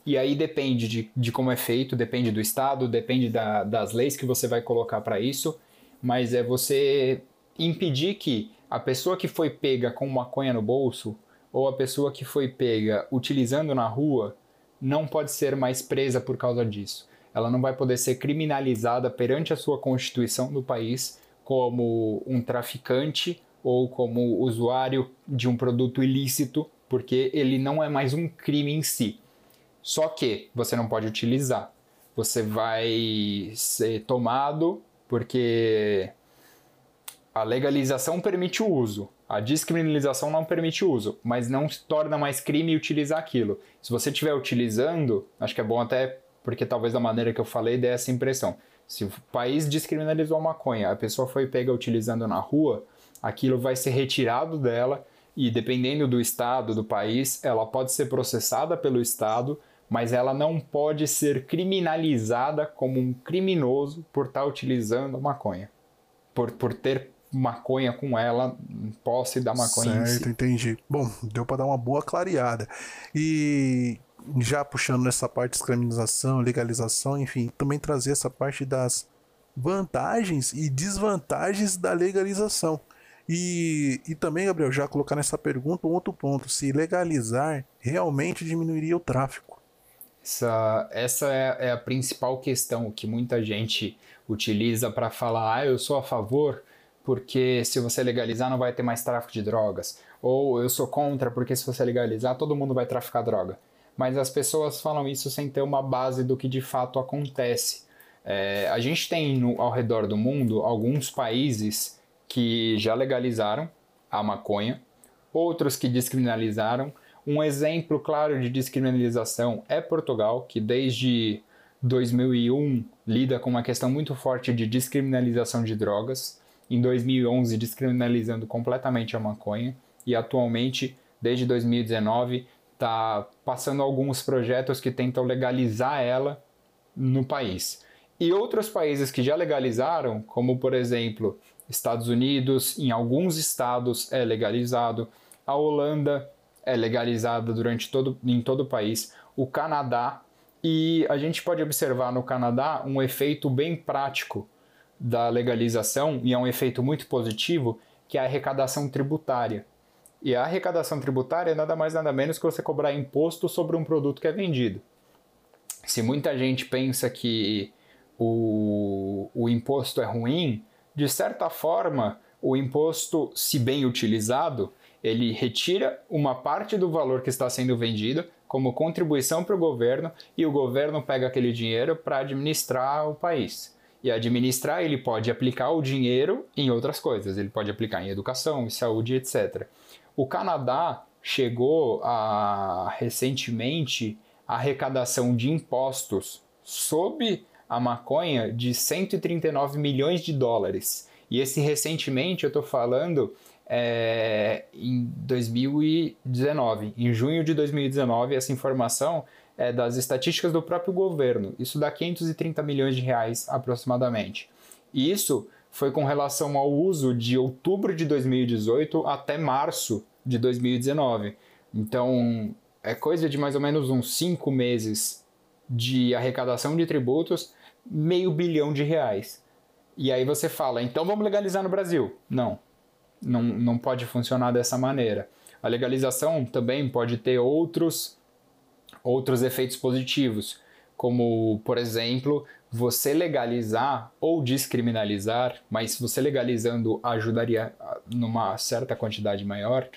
E aí depende de, de como é feito, depende do estado, depende da, das leis que você vai colocar para isso, mas é você impedir que a pessoa que foi pega com maconha no bolso ou a pessoa que foi pega utilizando na rua não pode ser mais presa por causa disso ela não vai poder ser criminalizada perante a sua constituição do país como um traficante ou como usuário de um produto ilícito, porque ele não é mais um crime em si. Só que você não pode utilizar. Você vai ser tomado porque a legalização permite o uso, a descriminalização não permite o uso, mas não se torna mais crime utilizar aquilo. Se você estiver utilizando, acho que é bom até porque talvez da maneira que eu falei dê essa impressão. Se o país descriminalizou a maconha, a pessoa foi pega utilizando na rua, aquilo vai ser retirado dela e dependendo do estado, do país, ela pode ser processada pelo estado, mas ela não pode ser criminalizada como um criminoso por estar utilizando a maconha. Por, por ter maconha com ela, posse da maconha certo, si. entendi. Bom, deu para dar uma boa clareada. E já puxando nessa parte de descriminalização, legalização, enfim, também trazer essa parte das vantagens e desvantagens da legalização. E, e também, Gabriel, já colocar nessa pergunta um outro ponto: se legalizar realmente diminuiria o tráfico. Essa, essa é, é a principal questão que muita gente utiliza para falar: ah, eu sou a favor porque se você legalizar não vai ter mais tráfico de drogas. Ou eu sou contra porque se você legalizar todo mundo vai traficar droga. Mas as pessoas falam isso sem ter uma base do que de fato acontece. É, a gente tem no, ao redor do mundo alguns países que já legalizaram a maconha, outros que descriminalizaram. Um exemplo claro de descriminalização é Portugal, que desde 2001 lida com uma questão muito forte de descriminalização de drogas. Em 2011, descriminalizando completamente a maconha. E atualmente, desde 2019, está passando alguns projetos que tentam legalizar ela no país. E outros países que já legalizaram, como por exemplo Estados Unidos, em alguns estados é legalizado, a Holanda é legalizada durante todo, em todo o país, o Canadá, e a gente pode observar no Canadá um efeito bem prático da legalização, e é um efeito muito positivo, que é a arrecadação tributária. E a arrecadação tributária é nada mais nada menos que você cobrar imposto sobre um produto que é vendido. Se muita gente pensa que o, o imposto é ruim, de certa forma, o imposto, se bem utilizado, ele retira uma parte do valor que está sendo vendido como contribuição para o governo e o governo pega aquele dinheiro para administrar o país. E administrar, ele pode aplicar o dinheiro em outras coisas, ele pode aplicar em educação, em saúde, etc. O Canadá chegou a recentemente a arrecadação de impostos sob a maconha de 139 milhões de dólares. E esse recentemente eu estou falando é, em 2019. Em junho de 2019, essa informação é das estatísticas do próprio governo. Isso dá 530 milhões de reais aproximadamente. E isso foi com relação ao uso de outubro de 2018 até março de 2019. Então, é coisa de mais ou menos uns cinco meses de arrecadação de tributos meio bilhão de reais. E aí você fala, então vamos legalizar no Brasil. Não, não, não pode funcionar dessa maneira. A legalização também pode ter outros, outros efeitos positivos, como, por exemplo, você legalizar ou descriminalizar, mas você legalizando ajudaria numa certa quantidade maior,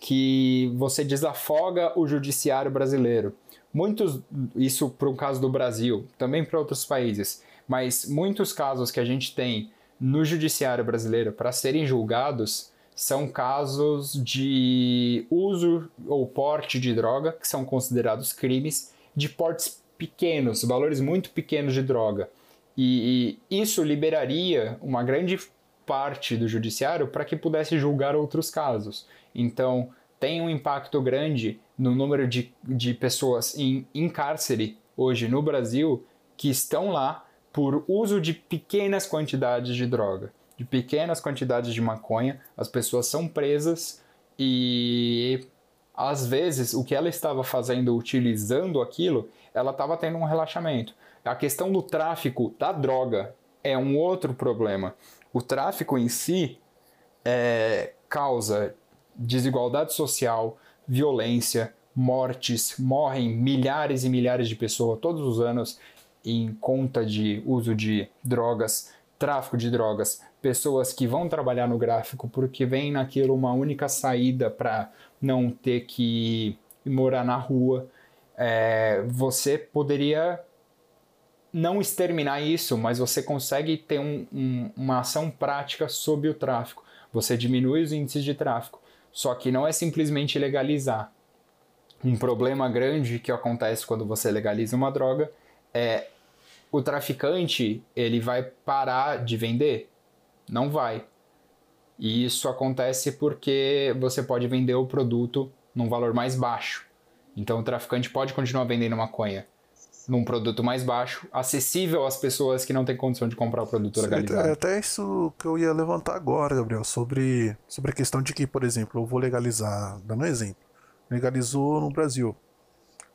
que você desafoga o judiciário brasileiro. Muitos, isso para o caso do Brasil, também para outros países, mas muitos casos que a gente tem no judiciário brasileiro para serem julgados são casos de uso ou porte de droga, que são considerados crimes de portes pequenos, valores muito pequenos de droga. E, e isso liberaria uma grande parte do judiciário para que pudesse julgar outros casos. Então, tem um impacto grande no número de, de pessoas em, em cárcere hoje no Brasil que estão lá por uso de pequenas quantidades de droga, de pequenas quantidades de maconha. As pessoas são presas e às vezes o que ela estava fazendo utilizando aquilo, ela estava tendo um relaxamento. A questão do tráfico da droga é um outro problema. O tráfico em si é, causa desigualdade social, violência, mortes, morrem milhares e milhares de pessoas todos os anos em conta de uso de drogas, tráfico de drogas, pessoas que vão trabalhar no gráfico porque vem naquilo uma única saída para não ter que morar na rua. É, você poderia não exterminar isso, mas você consegue ter um, um, uma ação prática sobre o tráfico. Você diminui os índices de tráfico. Só que não é simplesmente legalizar. Um problema grande que acontece quando você legaliza uma droga é o traficante ele vai parar de vender? Não vai. E isso acontece porque você pode vender o produto num valor mais baixo. Então o traficante pode continuar vendendo maconha. num produto mais baixo, acessível às pessoas que não têm condição de comprar o produto legalizado. É até isso que eu ia levantar agora, Gabriel, sobre, sobre a questão de que, por exemplo, eu vou legalizar, dando um exemplo, legalizou no Brasil.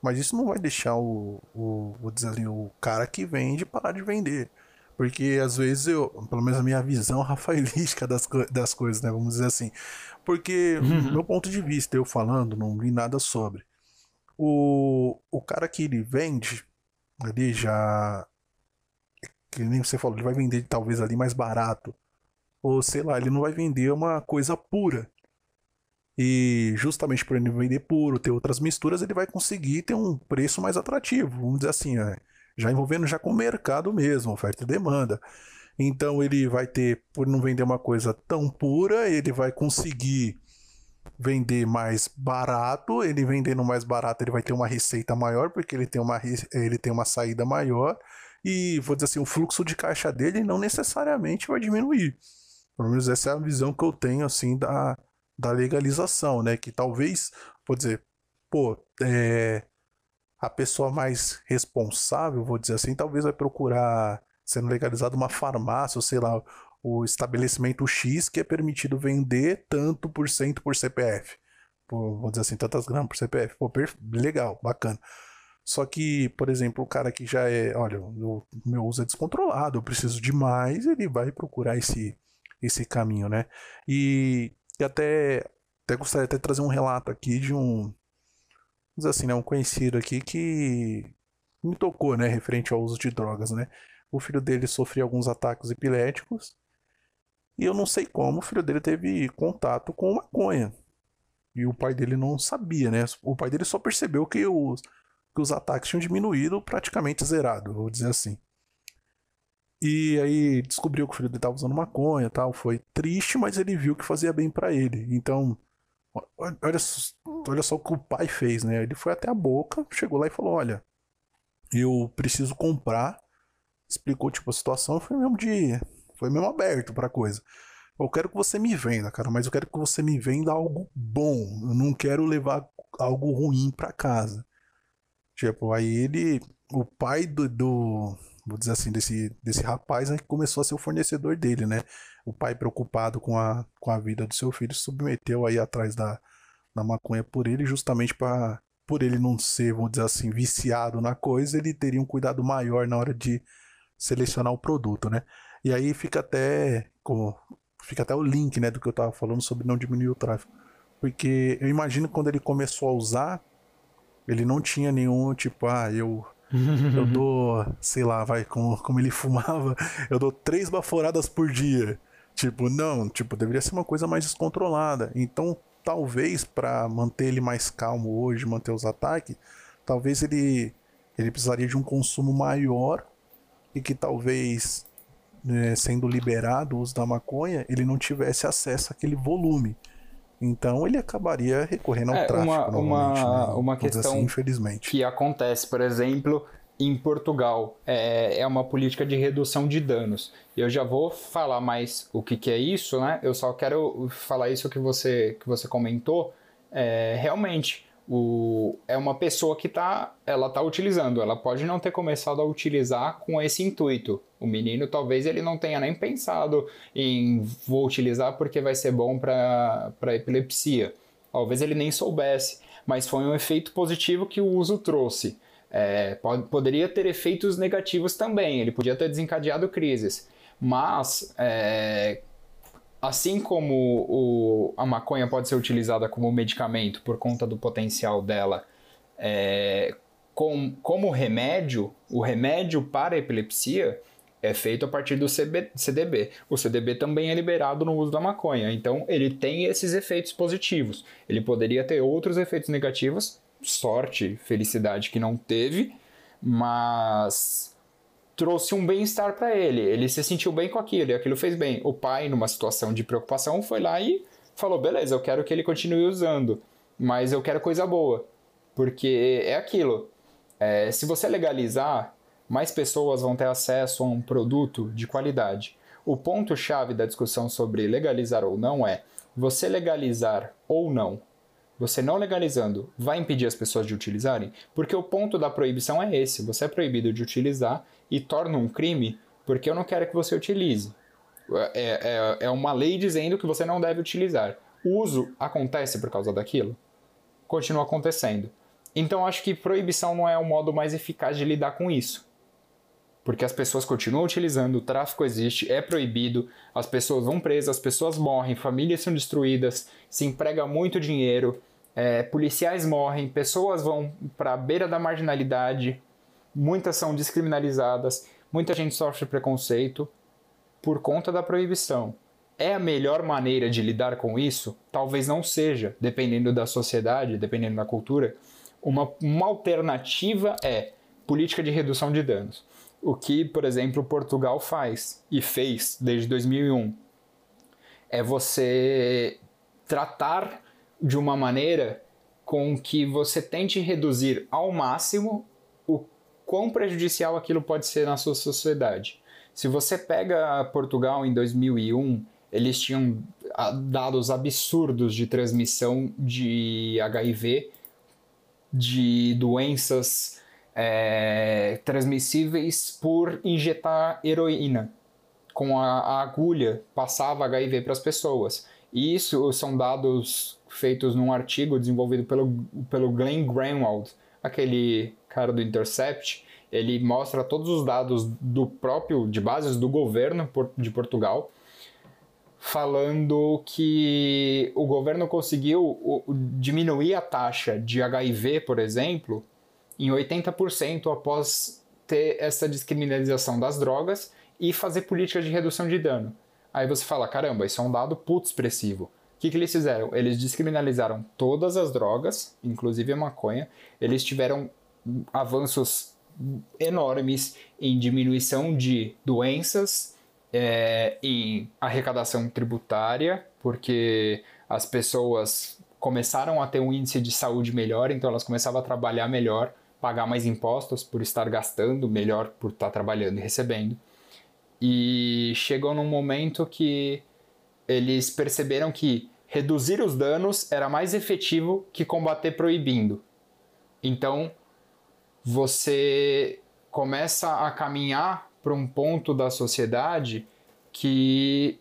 Mas isso não vai deixar o, o, vou dizer assim, o cara que vende parar de vender. Porque às vezes eu, pelo menos a minha visão rafaelística das, das coisas, né? Vamos dizer assim. Porque, uhum. meu ponto de vista, eu falando, não li nada sobre. O, o cara que ele vende, ali já. Que nem você falou, ele vai vender talvez ali mais barato. Ou sei lá, ele não vai vender uma coisa pura. E justamente por ele vender puro, ter outras misturas, ele vai conseguir ter um preço mais atrativo. Vamos dizer assim, é, já envolvendo já com o mercado mesmo, oferta e demanda. Então ele vai ter, por não vender uma coisa tão pura, ele vai conseguir vender mais barato. Ele vendendo mais barato, ele vai ter uma receita maior, porque ele tem uma, ele tem uma saída maior. E vou dizer assim, o fluxo de caixa dele não necessariamente vai diminuir. Pelo menos essa é a visão que eu tenho assim da, da legalização, né? Que talvez, vou dizer, pô, é, a pessoa mais responsável, vou dizer assim, talvez vai procurar sendo legalizado uma farmácia, ou sei lá, o estabelecimento X que é permitido vender tanto por cento por CPF. Por, vou dizer assim, tantas gramas por CPF. Pô, legal, bacana. Só que, por exemplo, o cara que já é, olha, o meu uso é descontrolado, eu preciso de mais, ele vai procurar esse, esse caminho, né? E, e até, até gostaria de trazer um relato aqui de um, dizer assim, né, um conhecido aqui que me tocou, né, referente ao uso de drogas, né? O filho dele sofria alguns ataques epiléticos e eu não sei como o filho dele teve contato com maconha. E o pai dele não sabia, né? O pai dele só percebeu que os, que os ataques tinham diminuído praticamente zerado, vou dizer assim. E aí descobriu que o filho dele estava usando maconha tal. Foi triste, mas ele viu que fazia bem para ele. Então, olha, olha só o que o pai fez, né? Ele foi até a boca, chegou lá e falou: Olha, eu preciso comprar explicou tipo a situação, foi mesmo de foi mesmo aberto para coisa. Eu quero que você me venda, cara, mas eu quero que você me venda algo bom. Eu não quero levar algo ruim para casa. Tipo, aí ele, o pai do, do vou dizer assim, desse, desse rapaz aí começou a ser o fornecedor dele, né? O pai preocupado com a, com a vida do seu filho submeteu aí atrás da, da maconha por ele, justamente para por ele não ser, vamos dizer assim, viciado na coisa, ele teria um cuidado maior na hora de selecionar o produto, né? E aí fica até como fica até o link, né, do que eu tava falando sobre não diminuir o tráfego. Porque eu imagino que quando ele começou a usar, ele não tinha nenhum tipo, ah, eu eu dou, sei lá, vai, como, como ele fumava, eu dou três baforadas por dia. Tipo, não, tipo, deveria ser uma coisa mais descontrolada. Então, talvez para manter ele mais calmo hoje, manter os ataques, talvez ele ele precisaria de um consumo maior e que talvez, né, sendo liberado o uso da maconha, ele não tivesse acesso àquele volume. Então ele acabaria recorrendo ao é, tráfico. Uma, uma, né? uma questão assim, infelizmente. que acontece, por exemplo, em Portugal. É, é uma política de redução de danos. Eu já vou falar mais o que, que é isso, né? Eu só quero falar isso que você, que você comentou. É, realmente, o, é uma pessoa que tá, ela tá utilizando, ela pode não ter começado a utilizar com esse intuito. O menino talvez ele não tenha nem pensado em vou utilizar porque vai ser bom para epilepsia. Talvez ele nem soubesse, mas foi um efeito positivo que o uso trouxe. É, pode, poderia ter efeitos negativos também, ele podia ter desencadeado crises, mas é, assim como o, a maconha pode ser utilizada como medicamento por conta do potencial dela, é, com, como remédio, o remédio para a epilepsia é feito a partir do CB, CDB. O CDB também é liberado no uso da maconha, então ele tem esses efeitos positivos. Ele poderia ter outros efeitos negativos, sorte, felicidade que não teve, mas trouxe um bem-estar para ele. Ele se sentiu bem com aquilo e aquilo fez bem. O pai, numa situação de preocupação, foi lá e falou: beleza, eu quero que ele continue usando, mas eu quero coisa boa. Porque é aquilo. É, se você legalizar, mais pessoas vão ter acesso a um produto de qualidade. O ponto-chave da discussão sobre legalizar ou não é você legalizar ou não. Você não legalizando vai impedir as pessoas de utilizarem? Porque o ponto da proibição é esse: você é proibido de utilizar e torna um crime porque eu não quero que você utilize. É, é, é uma lei dizendo que você não deve utilizar. O uso acontece por causa daquilo? Continua acontecendo. Então acho que proibição não é o modo mais eficaz de lidar com isso. Porque as pessoas continuam utilizando, o tráfico existe, é proibido, as pessoas vão presas, as pessoas morrem, famílias são destruídas, se emprega muito dinheiro, é, policiais morrem, pessoas vão para a beira da marginalidade, muitas são descriminalizadas, muita gente sofre preconceito por conta da proibição. É a melhor maneira de lidar com isso? Talvez não seja, dependendo da sociedade, dependendo da cultura. Uma, uma alternativa é política de redução de danos. O que, por exemplo, Portugal faz e fez desde 2001 é você tratar de uma maneira com que você tente reduzir ao máximo o quão prejudicial aquilo pode ser na sua sociedade. Se você pega Portugal em 2001, eles tinham ah, dados absurdos de transmissão de HIV, de doenças é, transmissíveis por injetar heroína. Com a, a agulha, passava HIV para as pessoas. E isso são dados feitos num artigo desenvolvido pelo, pelo Glenn Greenwald, aquele cara do Intercept, ele mostra todos os dados do próprio de bases do governo de Portugal falando que o governo conseguiu diminuir a taxa de HIV, por exemplo, em 80% após ter essa descriminalização das drogas e fazer políticas de redução de dano. Aí você fala, caramba, isso é um dado puto expressivo. O que, que eles fizeram? Eles descriminalizaram todas as drogas, inclusive a maconha. Eles tiveram avanços enormes em diminuição de doenças, é, em arrecadação tributária, porque as pessoas começaram a ter um índice de saúde melhor, então elas começavam a trabalhar melhor, pagar mais impostos por estar gastando, melhor por estar trabalhando e recebendo. E chegou num momento que eles perceberam que reduzir os danos era mais efetivo que combater proibindo. Então, você começa a caminhar para um ponto da sociedade que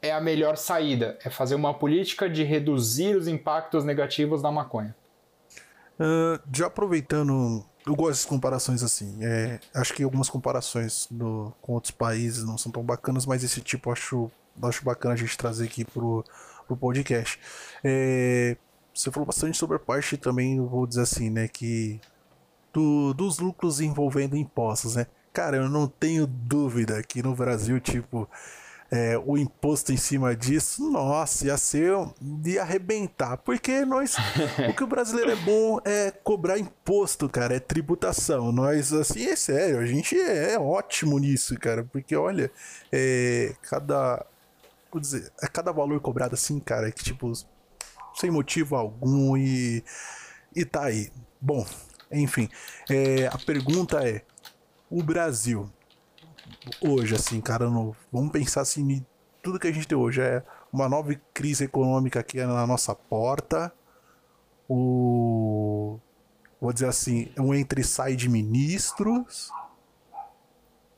é a melhor saída, é fazer uma política de reduzir os impactos negativos da maconha. Uh, já aproveitando, eu gosto de comparações assim. É, acho que algumas comparações do, com outros países não são tão bacanas, mas esse tipo eu acho, acho bacana a gente trazer aqui pro, pro podcast. É, você falou bastante sobre a parte também, vou dizer assim, né, que do, dos lucros envolvendo impostos, né? Cara, eu não tenho dúvida que no Brasil, tipo, é, o imposto em cima disso, nossa, ia ser. ia arrebentar. Porque nós. o que o brasileiro é bom é cobrar imposto, cara, é tributação. Nós, assim, é sério, a gente é ótimo nisso, cara. Porque, olha, é, cada. Vou dizer, é cada valor cobrado assim, cara, que, tipo, sem motivo algum e. e tá aí. Bom, enfim, é, a pergunta é: o Brasil hoje, assim, cara, no, vamos pensar assim, tudo que a gente tem hoje é uma nova crise econômica aqui na nossa porta, o vou dizer assim, um entre e sai de ministros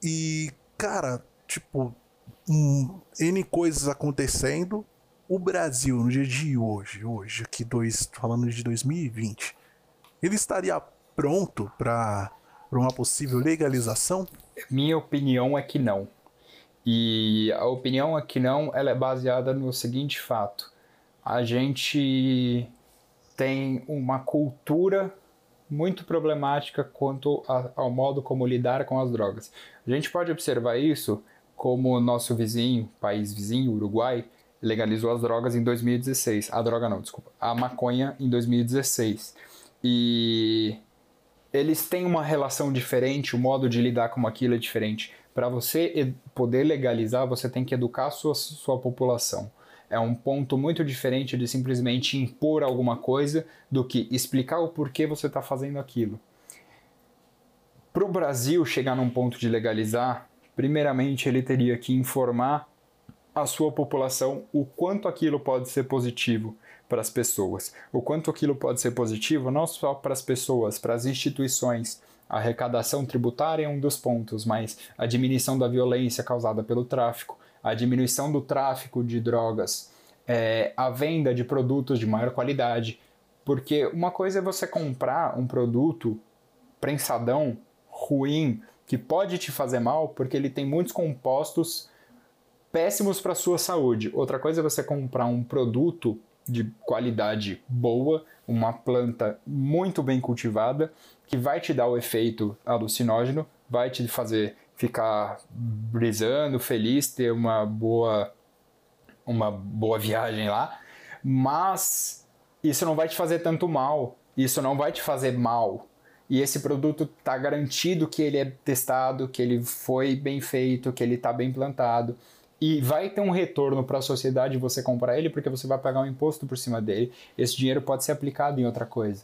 e, cara, tipo, um, N coisas acontecendo. O Brasil, no dia de hoje, hoje, aqui dois, falando de 2020, ele estaria pronto para uma possível legalização? Minha opinião é que não. E a opinião é que não, ela é baseada no seguinte fato: a gente tem uma cultura muito problemática quanto a, ao modo como lidar com as drogas. A gente pode observar isso como nosso vizinho, país vizinho, Uruguai, legalizou as drogas em 2016. A droga não, desculpa. A maconha em 2016. E eles têm uma relação diferente, o modo de lidar com aquilo é diferente. Para você poder legalizar, você tem que educar a sua, sua população. É um ponto muito diferente de simplesmente impor alguma coisa do que explicar o porquê você está fazendo aquilo. Para o Brasil chegar num ponto de legalizar, primeiramente ele teria que informar a sua população o quanto aquilo pode ser positivo para as pessoas. O quanto aquilo pode ser positivo não só para as pessoas, para as instituições. A arrecadação tributária é um dos pontos, mas a diminuição da violência causada pelo tráfico, a diminuição do tráfico de drogas, é, a venda de produtos de maior qualidade. Porque uma coisa é você comprar um produto prensadão, ruim, que pode te fazer mal porque ele tem muitos compostos péssimos para sua saúde. Outra coisa é você comprar um produto de qualidade boa, uma planta muito bem cultivada, que vai te dar o efeito alucinógeno, vai te fazer ficar brisando, feliz, ter uma boa uma boa viagem lá, mas isso não vai te fazer tanto mal, isso não vai te fazer mal. E esse produto está garantido que ele é testado, que ele foi bem feito, que ele está bem plantado e vai ter um retorno para a sociedade você comprar ele porque você vai pagar um imposto por cima dele. Esse dinheiro pode ser aplicado em outra coisa.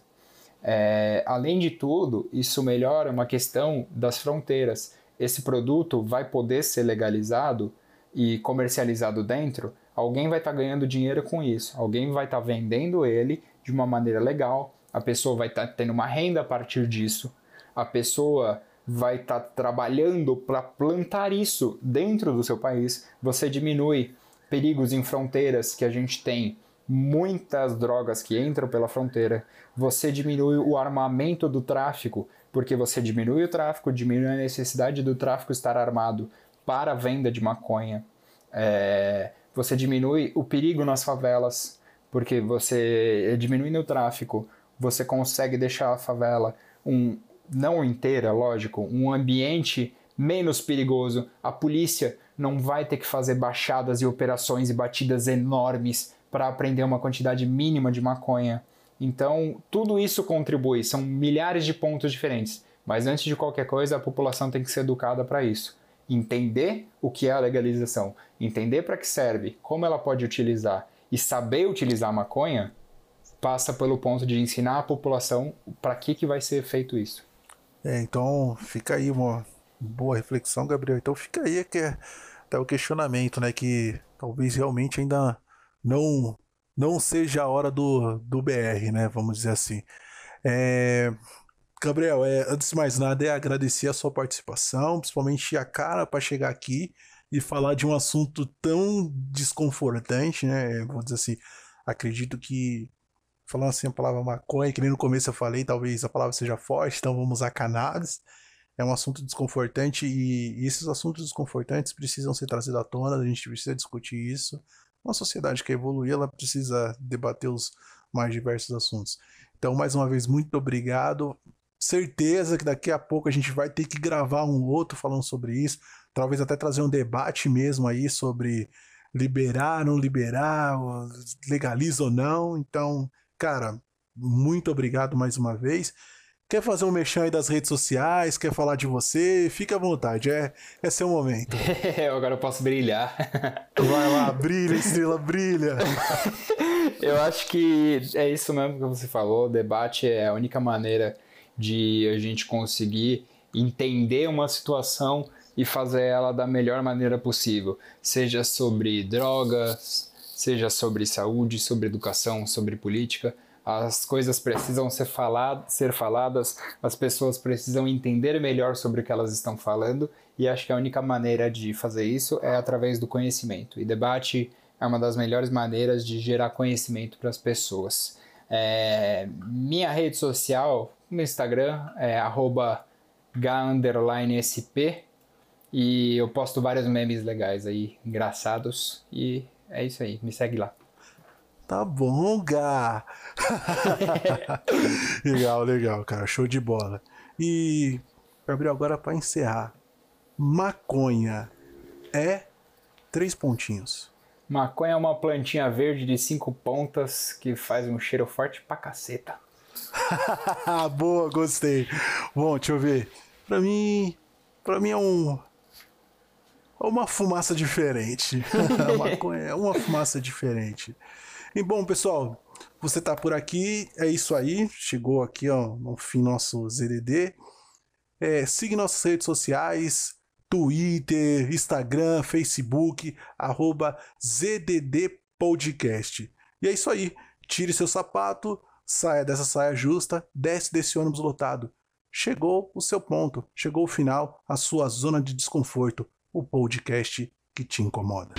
É, além de tudo, isso melhora uma questão das fronteiras. Esse produto vai poder ser legalizado e comercializado dentro. Alguém vai estar tá ganhando dinheiro com isso. Alguém vai estar tá vendendo ele de uma maneira legal. A pessoa vai estar tá tendo uma renda a partir disso. A pessoa vai estar tá trabalhando para plantar isso dentro do seu país, você diminui perigos em fronteiras que a gente tem muitas drogas que entram pela fronteira, você diminui o armamento do tráfico, porque você diminui o tráfico, diminui a necessidade do tráfico estar armado para a venda de maconha. É, você diminui o perigo nas favelas, porque você diminuindo o tráfico, você consegue deixar a favela um, não inteira, lógico, um ambiente menos perigoso. A polícia não vai ter que fazer baixadas e operações e batidas enormes para apreender uma quantidade mínima de maconha. Então, tudo isso contribui, são milhares de pontos diferentes. Mas antes de qualquer coisa, a população tem que ser educada para isso. Entender o que é a legalização, entender para que serve, como ela pode utilizar e saber utilizar a maconha, passa pelo ponto de ensinar a população para que, que vai ser feito isso. É, então fica aí uma boa reflexão, Gabriel. Então fica aí que é até o questionamento, né? Que talvez realmente ainda não não seja a hora do, do BR, né? Vamos dizer assim. É, Gabriel, é, antes de mais nada, é agradecer a sua participação, principalmente a cara para chegar aqui e falar de um assunto tão desconfortante, né? Vamos dizer assim, acredito que falando assim a palavra maconha, que nem no começo eu falei, talvez a palavra seja forte, então vamos usar cannabis. É um assunto desconfortante e, esses assuntos desconfortantes precisam ser trazidos à tona, a gente precisa discutir isso. Uma sociedade que evolui, ela precisa debater os mais diversos assuntos. Então, mais uma vez, muito obrigado. Certeza que daqui a pouco a gente vai ter que gravar um outro falando sobre isso, talvez até trazer um debate mesmo aí sobre liberar, não liberar, legaliza ou não. Então, Cara, muito obrigado mais uma vez. Quer fazer um mexão aí das redes sociais? Quer falar de você? Fica à vontade, é, é seu momento. Agora eu posso brilhar. Vai lá, brilha, estrela, brilha. eu acho que é isso mesmo que você falou. O debate é a única maneira de a gente conseguir entender uma situação e fazer ela da melhor maneira possível. Seja sobre drogas, seja sobre saúde, sobre educação, sobre política. As coisas precisam ser, falad ser faladas, as pessoas precisam entender melhor sobre o que elas estão falando, e acho que a única maneira de fazer isso é através do conhecimento. E debate é uma das melhores maneiras de gerar conhecimento para as pessoas. É, minha rede social, no Instagram, é ga_sp e eu posto vários memes legais aí, engraçados, e é isso aí, me segue lá. Tá bom, Gá. legal, legal, cara. Show de bola. E, Gabriel, agora para encerrar. Maconha é três pontinhos. Maconha é uma plantinha verde de cinco pontas que faz um cheiro forte pra caceta. Boa, gostei. Bom, deixa eu ver. Pra mim, pra mim é um uma fumaça diferente. maconha é uma fumaça diferente. E bom, pessoal, você tá por aqui, é isso aí. Chegou aqui, ó, no fim nosso ZDD. É, siga nossas redes sociais, Twitter, Instagram, Facebook, arroba ZDD Podcast. E é isso aí. Tire seu sapato, saia dessa saia justa, desce desse ônibus lotado. Chegou o seu ponto, chegou o final, a sua zona de desconforto, o podcast que te incomoda.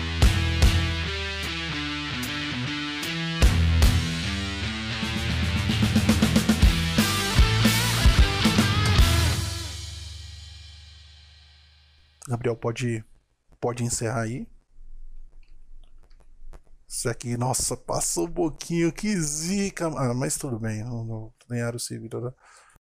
Gabriel, pode, pode encerrar aí. Isso aqui, nossa, passou um pouquinho, que zica. Ah, mas tudo bem, não, ganharam o civil. Tá?